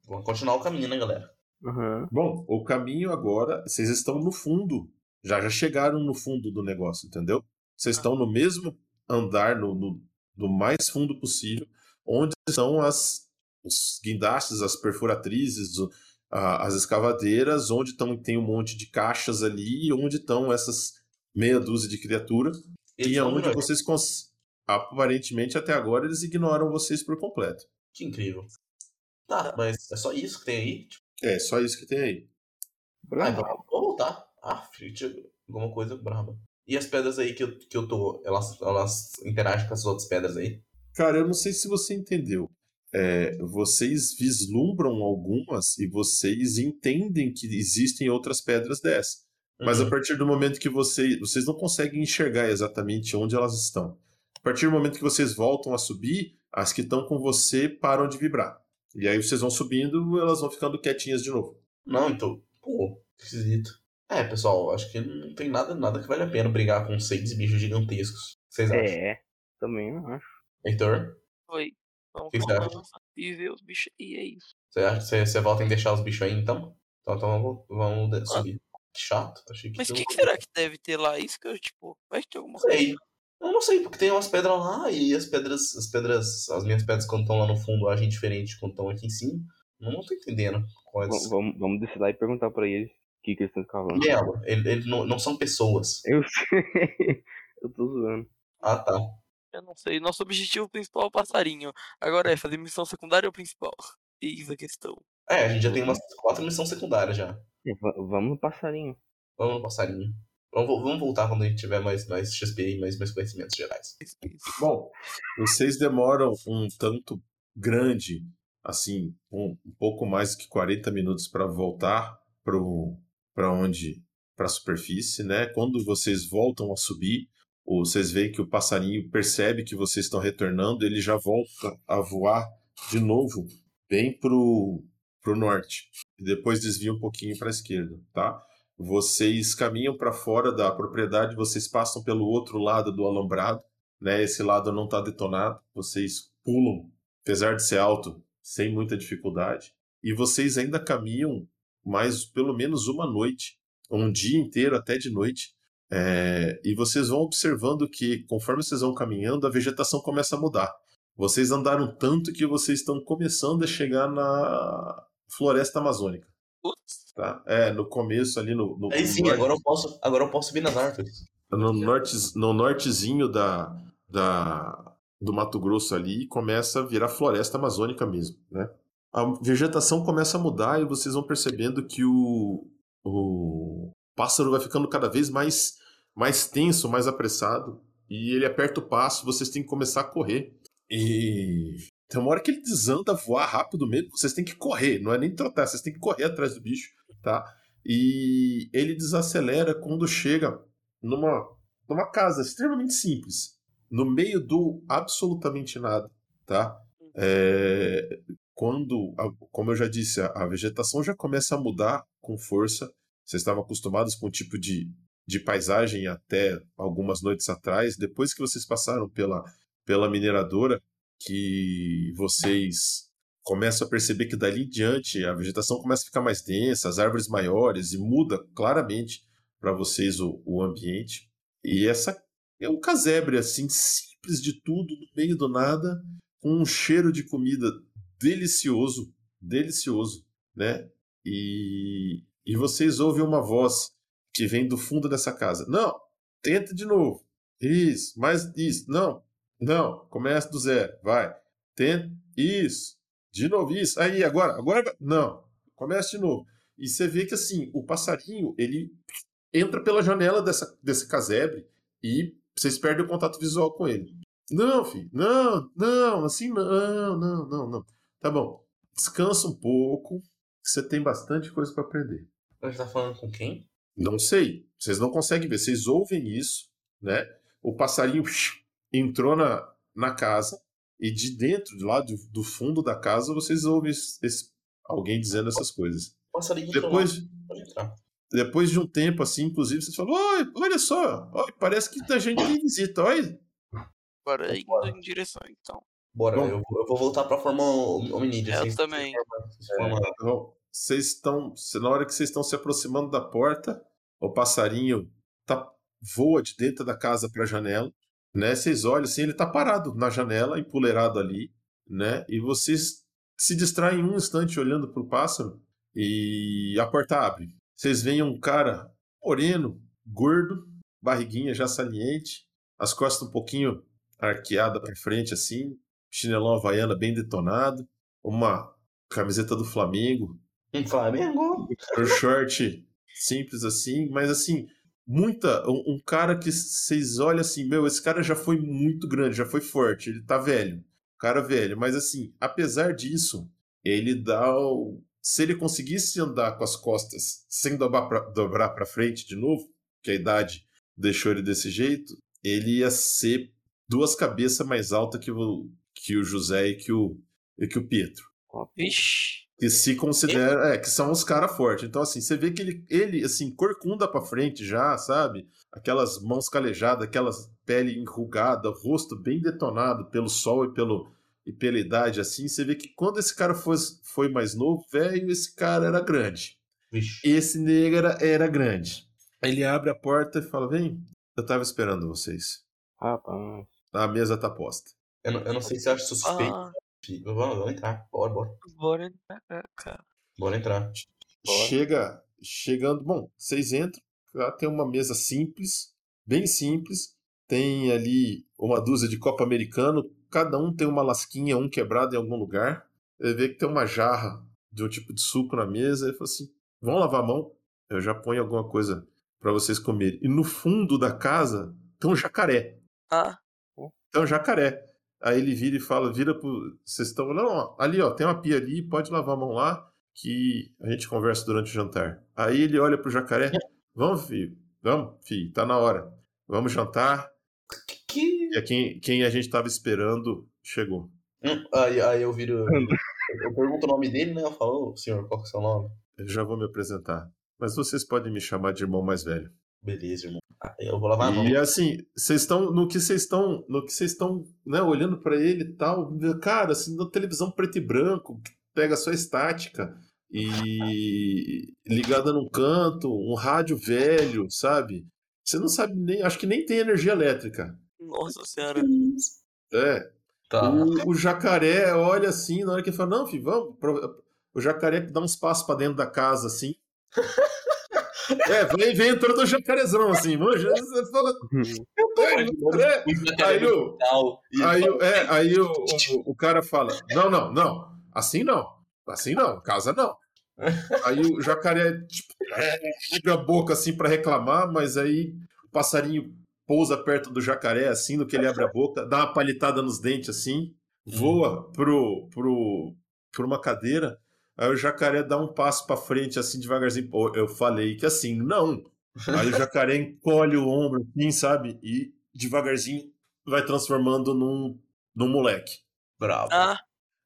Vamos continuar o caminho, né, galera? Uhum. Bom, o caminho agora, vocês estão no fundo. Já já chegaram no fundo do negócio, entendeu? Vocês estão no mesmo andar, no, no, no mais fundo possível, onde estão as, os guindastes, as perfuratrizes, o, a, as escavadeiras, onde tão, tem um monte de caixas ali, onde estão essas meia dúzia de criaturas, e aonde vocês aparentemente até agora eles ignoram vocês por completo. Que incrível. Tá, mas é só isso que tem aí? Tipo, é, só isso que tem aí. Ah, então vou voltar. Ah, Frit, alguma coisa braba. E as pedras aí que eu, que eu tô, elas, elas interagem com as outras pedras aí? Cara, eu não sei se você entendeu. É, vocês vislumbram algumas e vocês entendem que existem outras pedras dessas. Mas uhum. a partir do momento que vocês, vocês não conseguem enxergar exatamente onde elas estão. A partir do momento que vocês voltam a subir, as que estão com você param de vibrar. E aí vocês vão subindo, elas vão ficando quietinhas de novo. Não, então, pô, esquisito. É, pessoal, acho que não tem nada, nada que vale a pena brigar com seis bichos gigantescos. Vocês acham? É, também não acho. Heitor? Oi. Vamos que e ver os bichos e é isso. Você acha que você, você volta em deixar os bichos aí então? Então, então vamos, vamos ah. subir. Que chato. Achei que Mas o que, que, será que deve ter lá? Isso que eu, tipo, vai ter alguma coisa. Eu não sei, porque tem umas pedras lá e as pedras, as pedras, as minhas pedras quando estão lá no fundo agem diferente quando estão aqui em cima. Não, não tô entendendo quais. Vamos, vamos descer lá e perguntar pra eles o que, que eles estão cavando. Miguel, eles ele não, não são pessoas. Eu sei. Eu tô zoando. Ah, tá. Eu não sei. Nosso objetivo principal é o passarinho. Agora é fazer missão secundária ou principal? Eis a questão. É, a gente já tem umas quatro missões secundárias já. É, vamos no passarinho. Vamos no passarinho. Vamos, vamos voltar quando a gente tiver mais, mais XP e mais, mais conhecimentos gerais. Bom, vocês demoram um tanto grande, assim, um, um pouco mais que 40 minutos para voltar para onde? Para a superfície, né? Quando vocês voltam a subir, vocês veem que o passarinho percebe que vocês estão retornando, ele já volta a voar de novo bem pro, pro norte e depois desvia um pouquinho para a esquerda, tá? Vocês caminham para fora da propriedade, vocês passam pelo outro lado do alambrado, né? Esse lado não está detonado, vocês pulam, apesar de ser alto, sem muita dificuldade, e vocês ainda caminham mais pelo menos uma noite, um dia inteiro até de noite, é, e vocês vão observando que conforme vocês vão caminhando, a vegetação começa a mudar. Vocês andaram tanto que vocês estão começando a chegar na floresta amazônica. Tá? É, no começo ali no. no Aí sim, norte, agora eu, posso, agora eu posso subir nas árvores. No, norte, no nortezinho da, da, do Mato Grosso ali começa a virar floresta amazônica mesmo, né? A vegetação começa a mudar e vocês vão percebendo que o, o pássaro vai ficando cada vez mais, mais tenso, mais apressado. E ele aperta o passo, vocês têm que começar a correr. E tem uma hora que ele desanda voar rápido mesmo, vocês têm que correr, não é nem trotar, vocês têm que correr atrás do bicho, tá? E ele desacelera quando chega numa, numa casa extremamente simples, no meio do absolutamente nada, tá? É, quando, como eu já disse, a, a vegetação já começa a mudar com força. Vocês estavam acostumados com o tipo de, de paisagem até algumas noites atrás. Depois que vocês passaram pela, pela mineradora, que vocês começam a perceber que dali em diante a vegetação começa a ficar mais densa, as árvores maiores e muda claramente para vocês o, o ambiente. E essa é um casebre assim simples de tudo no meio do nada, com um cheiro de comida delicioso, delicioso, né? E, e vocês ouvem uma voz que vem do fundo dessa casa. Não, tenta de novo. Isso, mais isso. Não, não, começa do zero, vai. Tenta. Isso. De novo, isso. Aí, agora, agora. Não. Começa de novo. E você vê que assim, o passarinho, ele entra pela janela dessa, desse casebre e vocês perdem o contato visual com ele. Não, filho, não, não, assim não, não, não, não. Tá bom. Descansa um pouco, você tem bastante coisa para aprender. Você tá falando com quem? Não sei. Vocês não conseguem ver. Vocês ouvem isso, né? O passarinho entrou na, na casa e de dentro, de lá do, do fundo da casa, vocês ouvem esse, esse, alguém dizendo essas coisas. Depois, depois de um tempo assim, inclusive, vocês falam: olha só, olha, parece que a gente tem visita, olha. Bora indo em direção, então. Bora, Bom, eu, eu, vou voltar pra formar hominídeo. Eu também. É, então, vocês estão. Na hora que vocês estão se aproximando da porta, o passarinho tá, voa de dentro da casa pra janela né? Vocês olham assim, ele está parado na janela, empoleirado ali, né? E vocês se distraem um instante olhando para o pássaro e a porta abre. Vocês veem um cara moreno, gordo, barriguinha já saliente, as costas um pouquinho arqueada para frente assim, chinelão havaiana bem detonado, uma camiseta do Flamengo. Um Flamengo? Um short simples assim, mas assim, muita. Um, um, cara que vocês olham assim, meu, esse cara já foi muito grande, já foi forte, ele tá velho. Cara velho, mas assim, apesar disso, ele dá o. Se ele conseguisse andar com as costas sem dobrar pra, dobrar pra frente de novo, que a idade deixou ele desse jeito, ele ia ser duas cabeças mais alta que o, que o José e que o, e que o Pietro. Ixi que se considera, é, que são os caras fortes. Então, assim, você vê que ele, ele, assim, corcunda pra frente já, sabe? Aquelas mãos calejadas, aquelas pele enrugada, rosto bem detonado pelo sol e, pelo, e pela idade, assim. Você vê que quando esse cara foi, foi mais novo, velho, esse cara era grande. Vixe. Esse negro era, era grande. Ele abre a porta e fala: Vem, eu tava esperando vocês. Rapaz. A mesa tá posta. Eu não, eu não sei se acho suspeito. Ah. Vamos, vamos entrar. Bora, bora. Bora entrar, cara. Bora entrar. Bora. Chega, chegando. Bom, vocês entram. Lá tem uma mesa simples, bem simples. Tem ali uma dúzia de copo americano. Cada um tem uma lasquinha, um quebrado em algum lugar. Ele vê que tem uma jarra de um tipo de suco na mesa. Ele fala assim: vão lavar a mão. Eu já ponho alguma coisa para vocês comerem. E no fundo da casa tem um jacaré. Ah. Tem um jacaré. Aí ele vira e fala, vira pro. Vocês estão. Não, ali, ó, tem uma pia ali, pode lavar a mão lá, que a gente conversa durante o jantar. Aí ele olha pro jacaré. Vamos, filho. Vamos, filho, tá na hora. Vamos jantar. Que... E quem, quem a gente tava esperando chegou. Hum, aí, aí eu viro. Eu pergunto o nome dele, né? Eu falo, senhor, qual que é o seu nome? Eu já vou me apresentar. Mas vocês podem me chamar de irmão mais velho. Beleza, irmão. Ah, eu vou lavar a mão. E assim, vocês estão no que vocês estão, no que vocês estão, né, olhando para ele e tal, cara, assim, na televisão preto e branco, pega só estática e ligada num canto, um rádio velho, sabe? Você não sabe nem, acho que nem tem energia elétrica. Nossa senhora. É. Tá. O, o, jacaré olha assim, na hora que ele fala, não, filho, vamos, o jacaré dá uns passos para dentro da casa, assim. É, vem, vem entrando o jacarezão, assim, manja. Você fala. É, aí o, aí, é, aí o, o, o, cara fala: Não, não, não, assim não, assim não, casa não. Aí o jacaré tipo, abre a boca assim para reclamar, mas aí o passarinho pousa perto do jacaré, assim, no que ele abre a boca, dá uma palitada nos dentes assim, voa pro, pro, pro uma cadeira Aí o jacaré dá um passo para frente, assim, devagarzinho. Pô, eu falei que assim, não. Aí o jacaré encolhe o ombro, assim, sabe? E devagarzinho vai transformando num, num moleque. Bravo. Ah.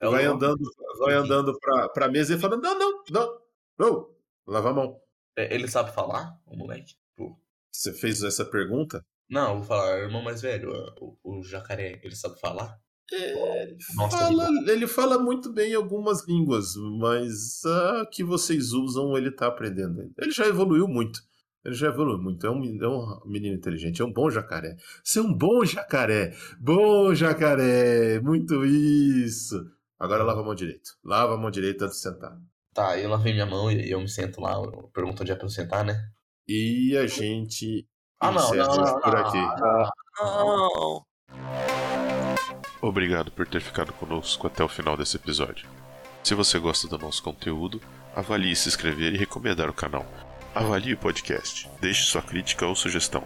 É vai andando, vai andando pra, pra mesa e falando: não, não, não, não, lava a mão. É, ele sabe falar, o moleque? Pô. Você fez essa pergunta? Não, vou falar, irmão mais velho, o, o jacaré, ele sabe falar? É, fala, ele fala muito bem algumas línguas, mas a que vocês usam ele tá aprendendo. Ele já evoluiu muito. Ele já evoluiu muito. É um, é um menino inteligente, é um bom jacaré. Você é um bom jacaré. Bom jacaré. Muito isso. Agora lava a mão direito. Lava a mão direita antes de sentar. Tá, eu lavei minha mão e eu me sento lá. Pergunta onde é pra eu sentar, né? E a gente. Ah, não, não, não, por aqui. Não. Obrigado por ter ficado conosco até o final desse episódio. Se você gosta do nosso conteúdo, avalie se inscrever e recomendar o canal. Avalie o podcast, deixe sua crítica ou sugestão.